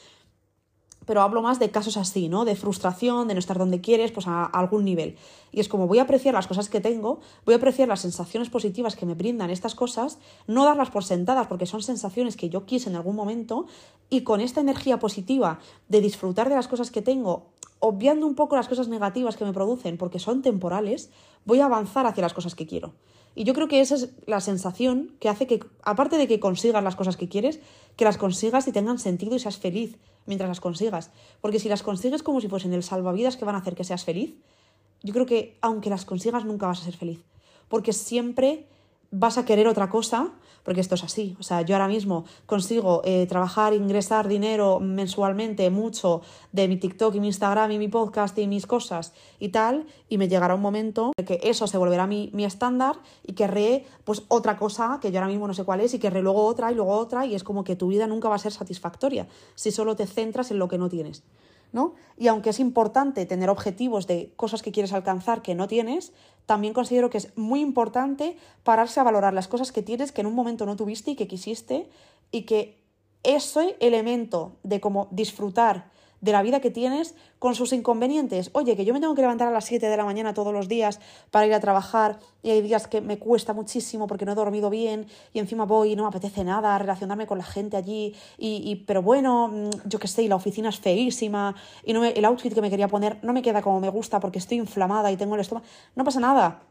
pero hablo más de casos así, ¿no? De frustración, de no estar donde quieres, pues a, algún nivel. Y es como voy a apreciar las cosas que tengo, voy a apreciar las sensaciones positivas que me brindan estas cosas, no darlas por sentadas porque son sensaciones que yo quise en algún momento, y con esta energía positiva de disfrutar de las cosas que tengo, obviando un poco las cosas negativas que me producen porque son temporales, voy a avanzar hacia las cosas que quiero. Y yo creo que esa es la sensación que hace que, aparte de que consigas las cosas que quieres, que las consigas y tengan sentido y seas feliz mientras las consigas. Porque si las consigues como si fuesen el salvavidas que van a hacer que seas feliz, yo creo que aunque las consigas nunca vas a ser feliz. Porque siempre vas a querer otra cosa, porque esto es así. O sea, yo ahora mismo consigo eh, trabajar, ingresar dinero mensualmente mucho de mi TikTok y mi Instagram y mi podcast y mis cosas y tal, y me llegará un momento en que eso se volverá mi, mi estándar y querré pues otra cosa que yo ahora mismo no sé cuál es y querré luego otra y luego otra y es como que tu vida nunca va a ser satisfactoria si solo te centras en lo que no tienes. ¿no? Y aunque es importante tener objetivos de cosas que quieres alcanzar que no tienes, también considero que es muy importante pararse a valorar las cosas que tienes que en un momento no tuviste y que quisiste y que ese elemento de cómo disfrutar de la vida que tienes con sus inconvenientes. Oye, que yo me tengo que levantar a las 7 de la mañana todos los días para ir a trabajar y hay días que me cuesta muchísimo porque no he dormido bien y encima voy y no me apetece nada relacionarme con la gente allí y, pero bueno, mm, yo qué sé, y la oficina es feísima y no el outfit que me quería poner no me queda como me gusta porque estoy inflamada y tengo el estómago. No pasa nada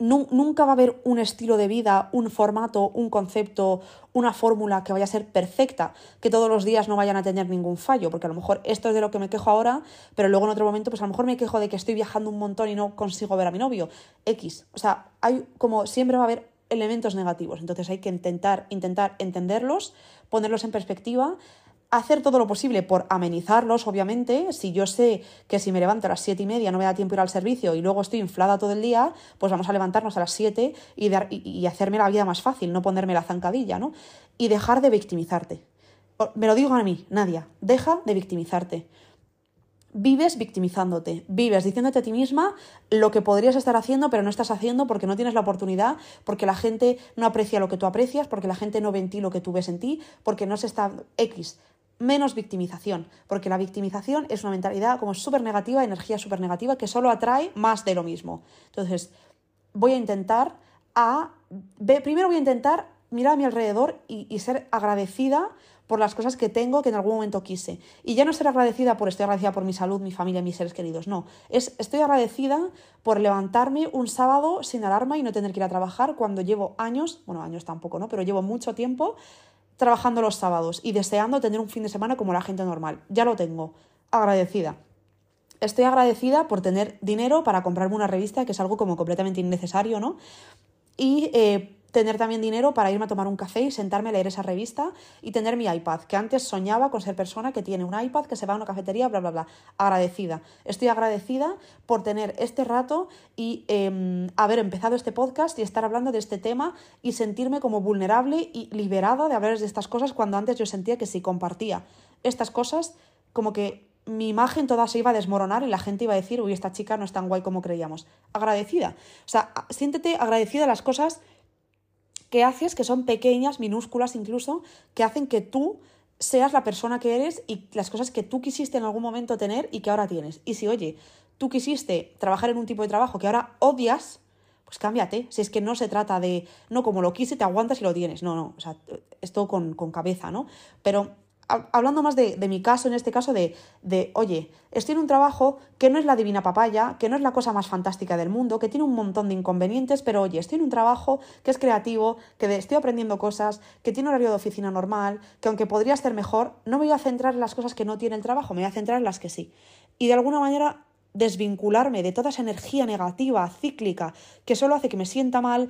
nunca va a haber un estilo de vida, un formato, un concepto, una fórmula que vaya a ser perfecta, que todos los días no vayan a tener ningún fallo, porque a lo mejor esto es de lo que me quejo ahora, pero luego en otro momento, pues a lo mejor me quejo de que estoy viajando un montón y no consigo ver a mi novio. X. O sea, hay como siempre va a haber elementos negativos. Entonces hay que intentar, intentar entenderlos, ponerlos en perspectiva, hacer todo lo posible por amenizarlos, obviamente. Si yo sé que si me levanto a las siete y media no me da tiempo ir al servicio y luego estoy inflada todo el día, pues vamos a levantarnos a las siete y, y, hacerme la vida más fácil, no ponerme la zancadilla, ¿no? Y dejar de victimizarte. Me lo digo a mí, Nadia, deja de victimizarte. Vives victimizándote, vives diciéndote a ti misma lo que podrías estar haciendo, pero no estás haciendo porque no tienes la oportunidad, porque la gente no aprecia lo que tú aprecias, porque la gente no ve en ti lo que tú ves en ti, porque no se está X menos victimización, porque la victimización es una mentalidad como súper negativa, energía súper negativa, que solo atrae más de lo mismo. Entonces, voy a intentar a... Primero voy a intentar mirar a mi alrededor y, ser agradecida por las cosas que tengo que en algún momento quise. Y ya no ser agradecida por estoy agradecida por mi salud, mi familia, mis seres queridos, no. Es estoy agradecida por levantarme un sábado sin alarma y no tener que ir a trabajar cuando llevo años, bueno, años tampoco, ¿no? Pero llevo mucho tiempo trabajando los sábados y deseando tener un fin de semana como la gente normal. Ya lo tengo. Agradecida. Estoy agradecida por tener dinero para comprarme una revista, que es algo como completamente innecesario, ¿no? Y eh, tener también dinero para irme a tomar un café y sentarme a leer esa revista y tener mi iPad, que antes soñaba con ser persona que tiene un iPad, que se va a una cafetería, bla, bla, bla. Agradecida. Estoy agradecida por tener este rato y em, haber empezado este podcast y estar hablando de este tema y sentirme como vulnerable y liberada de hablar de estas cosas cuando antes yo sentía que si compartía estas cosas, como que mi imagen toda se iba a desmoronar y la gente iba a decir, uy, esta chica no es tan guay como creíamos. Agradecida. O sea, siéntete agradecida a las cosas que haces, que son pequeñas, minúsculas incluso, que hacen que tú seas la persona que eres y las cosas que tú quisiste en algún momento tener y que ahora tienes. Y si, oye, tú quisiste trabajar en un tipo de trabajo que ahora odias, pues cámbiate. Si es que no se trata de, no, como lo quise, te aguantas y lo tienes. No, no, o sea, esto con, con cabeza, ¿no? Pero hablando más de, mi caso, en este caso, de, de, oye, estoy en un trabajo que no es la divina papaya, que no es la cosa más fantástica del mundo, que tiene un montón de inconvenientes, pero oye, estoy en un trabajo que es creativo, que estoy aprendiendo cosas, que tiene horario de oficina normal, que aunque podría ser mejor, no me voy a centrar en las cosas que no tiene el trabajo, me voy a centrar en las que sí. Y de alguna manera desvincularme de toda esa energía negativa, cíclica, que solo hace que me sienta mal,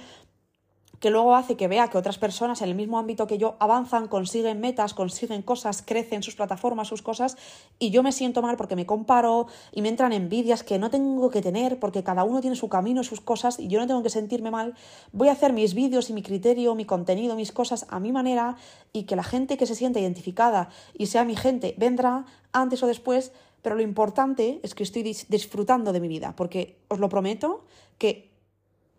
que luego hace que vea que otras personas en el mismo ámbito que yo avanzan, consiguen metas, consiguen cosas, crecen sus plataformas, sus cosas, y yo me siento mal porque me comparo y me entran envidias que no tengo que tener porque cada uno tiene su camino, sus cosas, y yo no tengo que sentirme mal. Voy a hacer mis vídeos y mi criterio, mi contenido, mis cosas a mi manera, y que la gente que se sienta identificada y sea mi gente vendrá antes o después, pero lo importante es que estoy disfrutando de mi vida, porque os lo prometo que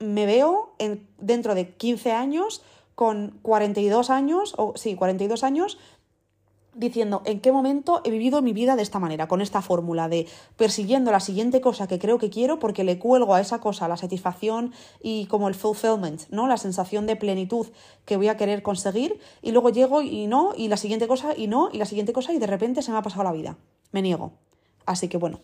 me veo en, dentro de 15 años con 42 años, o sí, 42 años, diciendo en qué momento he vivido mi vida de esta manera, con esta fórmula de persiguiendo la siguiente cosa que creo que quiero porque le cuelgo a esa cosa la satisfacción y como el fulfillment, ¿no? La sensación de plenitud que voy a querer conseguir y luego llego y no, y la siguiente cosa y no, y la siguiente cosa y de repente se me ha pasado la vida. Me niego. Así que bueno,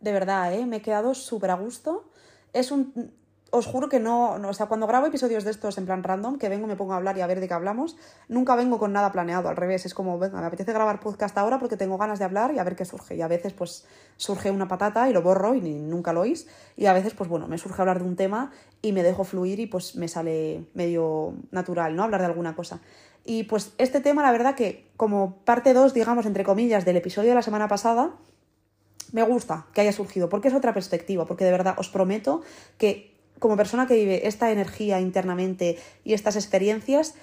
de verdad, ¿eh? me he quedado súper a gusto. Es un... Os juro que no, o sea, cuando grabo episodios de estos en plan random, que vengo, me pongo a hablar y a ver de qué hablamos, nunca vengo con nada planeado, al revés, es como, venga, me apetece grabar podcast ahora porque tengo ganas de hablar y a ver qué surge. Y a veces, pues, surge una patata y lo borro y nunca lo oís. Y a veces, pues, bueno, me surge hablar de un tema y me dejo fluir y pues me sale medio natural, ¿no? Hablar de alguna cosa. Y pues este tema, la verdad que como parte 2, digamos, entre comillas, del episodio de la semana pasada, me gusta que haya surgido, porque es otra perspectiva, porque de verdad os prometo que como persona que vive esta energía internamente y estas experiencias,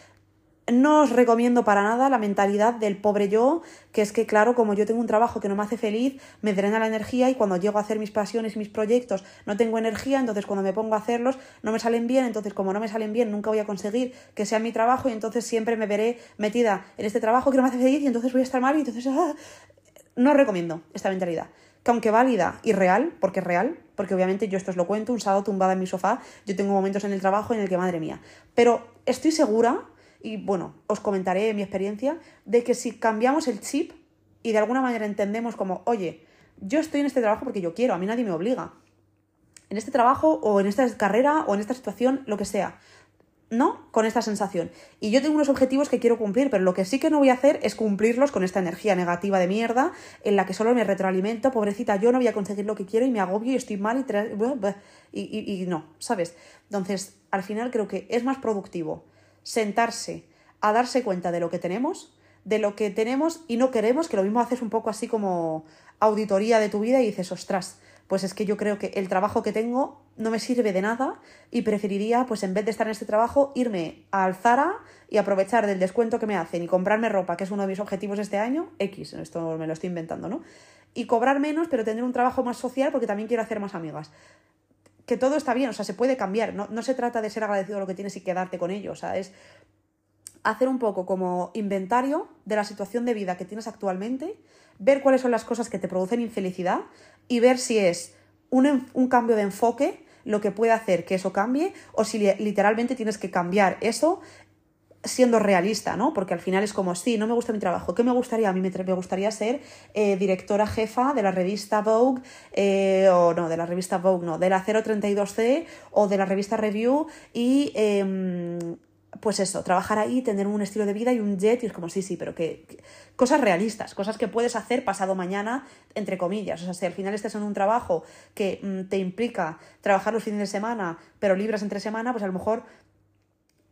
no os recomiendo para nada la mentalidad del pobre yo, que es que, claro, como yo tengo un trabajo que no me hace feliz, me drena la energía y cuando llego a hacer mis pasiones y mis proyectos no tengo energía, entonces cuando me pongo a hacerlos no me salen bien, entonces como no me salen bien nunca voy a conseguir que sea mi trabajo y entonces siempre me veré metida en este trabajo que no me hace feliz y entonces voy a estar mal y entonces... Ah, no recomiendo esta mentalidad que aunque válida y real, porque es real, porque obviamente yo esto os lo cuento, un sábado tumbada en mi sofá, yo tengo momentos en el trabajo en el que, madre mía, pero estoy segura, y bueno, os comentaré mi experiencia, de que si cambiamos el chip y de alguna manera entendemos como, oye, yo estoy en este trabajo porque yo quiero, a mí nadie me obliga, en este trabajo o en esta carrera o en esta situación, lo que sea, ¿no? Con esta sensación. Y yo tengo unos objetivos que quiero cumplir, pero lo que sí que no voy a hacer es cumplirlos con esta energía negativa de mierda en la que solo me retroalimento, pobrecita, yo no voy a conseguir lo que quiero y me agobio y estoy mal y, y, y no, ¿sabes? Entonces, al final creo que es más productivo sentarse a darse cuenta de lo que tenemos, de lo que tenemos y no queremos, que lo mismo haces un poco así como auditoría de tu vida y dices, ostras, pues es que yo creo que el trabajo que tengo no me sirve de nada y preferiría, pues en vez de estar en este trabajo, irme al Zara y aprovechar del descuento que me hacen y comprarme ropa, que es uno de mis objetivos este año, X, esto me lo estoy inventando, ¿no? Y cobrar menos, pero tener un trabajo más social porque también quiero hacer más amigas. Que todo está bien, o sea, se puede cambiar, no, no se trata de ser agradecido a lo que tienes y quedarte con ello, o sea, es hacer un poco como inventario de la situación de vida que tienes actualmente, ver cuáles son las cosas que te producen infelicidad y ver si es un, un cambio de enfoque lo que puede hacer que eso cambie o si literalmente tienes que cambiar eso siendo realista, ¿no? Porque al final es como, sí, no me gusta mi trabajo. ¿Qué me gustaría? A mí me, gustaría ser eh, directora jefa de la revista Vogue, eh, o no, de la revista Vogue, no, de la 032C o de la revista Review y em, pues eso, trabajar ahí, tener un estilo de vida y un jet, y es como, sí, sí, pero que, cosas realistas, cosas que puedes hacer pasado mañana, entre comillas. O sea, si al final estés en un trabajo que mm, te implica trabajar los fines de semana, pero libras entre semana, pues a lo mejor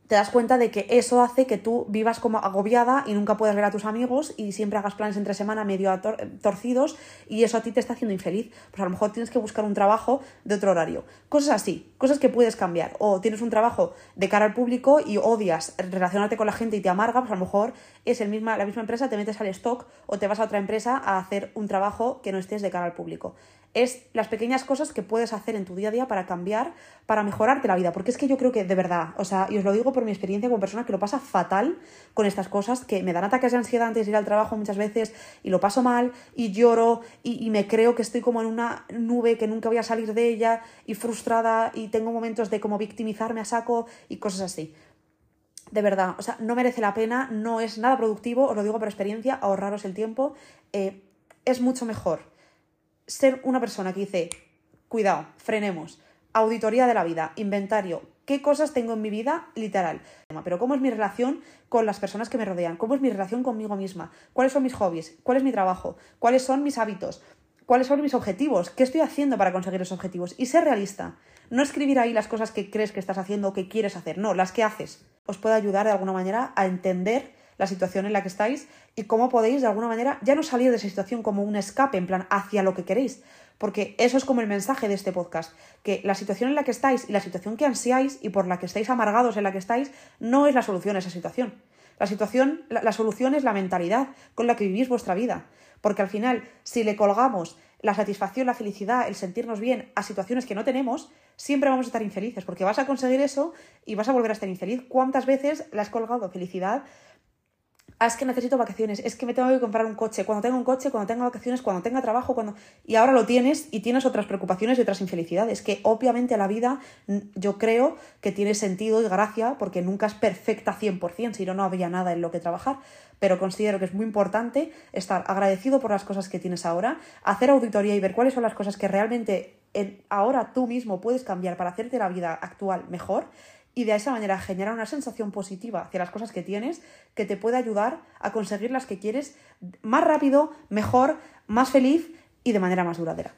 te das cuenta de que eso hace que tú vivas como agobiada y nunca puedas ver a tus amigos y siempre hagas planes entre semana medio torcidos y eso a ti te está haciendo infeliz. Pues a lo mejor tienes que buscar un trabajo de otro horario. Cosas así, cosas que puedes cambiar. O tienes un trabajo de cara al público y odias relacionarte con la gente y te amarga, pues a lo mejor es el misma, la misma empresa, te metes al stock o te vas a otra empresa a hacer un trabajo que no estés de cara al público es las pequeñas cosas que puedes hacer en tu día a día para cambiar, para mejorarte la vida. Porque es que yo creo que de verdad, o sea, y os lo digo por mi experiencia como persona que lo pasa fatal con estas cosas, que me dan ataques de ansiedad antes de ir al trabajo muchas veces y lo paso mal y lloro y, me creo que estoy como en una nube que nunca voy a salir de ella y frustrada y tengo momentos de como victimizarme a saco y cosas así. De verdad, o sea, no merece la pena, no es nada productivo, os lo digo por experiencia, ahorraros el tiempo. Eh, es mucho mejor ser una persona que dice, cuidado, frenemos, auditoría de la vida, inventario, qué cosas tengo en mi vida, literal. Pero cómo es mi relación con las personas que me rodean, cómo es mi relación conmigo misma, cuáles son mis hobbies, cuál es mi trabajo, cuáles son mis hábitos, cuáles son mis objetivos, qué estoy haciendo para conseguir esos objetivos y ser realista. No escribir ahí las cosas que crees que estás haciendo o que quieres hacer, no, las que haces. Os puede ayudar de alguna manera a entender la situación en la que estáis y cómo podéis de alguna manera ya no salir de esa situación como un escape, en plan, hacia lo que queréis. Porque eso es como el mensaje de este podcast, que la situación en la que estáis y la situación que ansiáis y por la que estáis amargados en la que estáis no es la solución a esa situación. La situación, la, solución es la mentalidad con la que vivís vuestra vida. Porque al final, si le colgamos la satisfacción, la felicidad, el sentirnos bien a situaciones que no tenemos, siempre vamos a estar infelices, porque vas a conseguir eso y vas a volver a estar infeliz. ¿Cuántas veces le has colgado felicidad ah, es que necesito vacaciones, es que me tengo que comprar un coche, cuando tenga un coche, cuando tenga vacaciones, cuando tenga trabajo, cuando... Y ahora lo tienes y tienes otras preocupaciones y otras infelicidades, que obviamente la vida yo creo que tiene sentido y gracia porque nunca es perfecta 100%, si no, no había nada en lo que trabajar, pero considero que es muy importante estar agradecido por las cosas que tienes ahora, hacer auditoría y ver cuáles son las cosas que realmente ahora tú mismo puedes cambiar para hacerte la vida actual mejor y de esa manera generar una sensación positiva hacia las cosas que tienes que te puede ayudar a conseguir las que quieres más rápido, mejor, más feliz y de manera más duradera.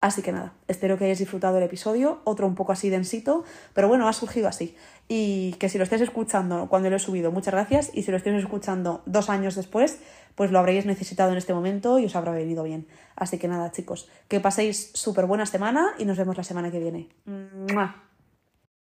Así que nada, espero que hayáis disfrutado el episodio, otro un poco así densito, pero bueno, ha surgido así. Y que si lo estáis escuchando cuando lo he subido, muchas gracias, y si lo estáis escuchando dos años después, pues lo habréis necesitado en este momento y os habrá venido bien. Así que nada, chicos, que paséis súper buena semana y nos vemos la semana que viene.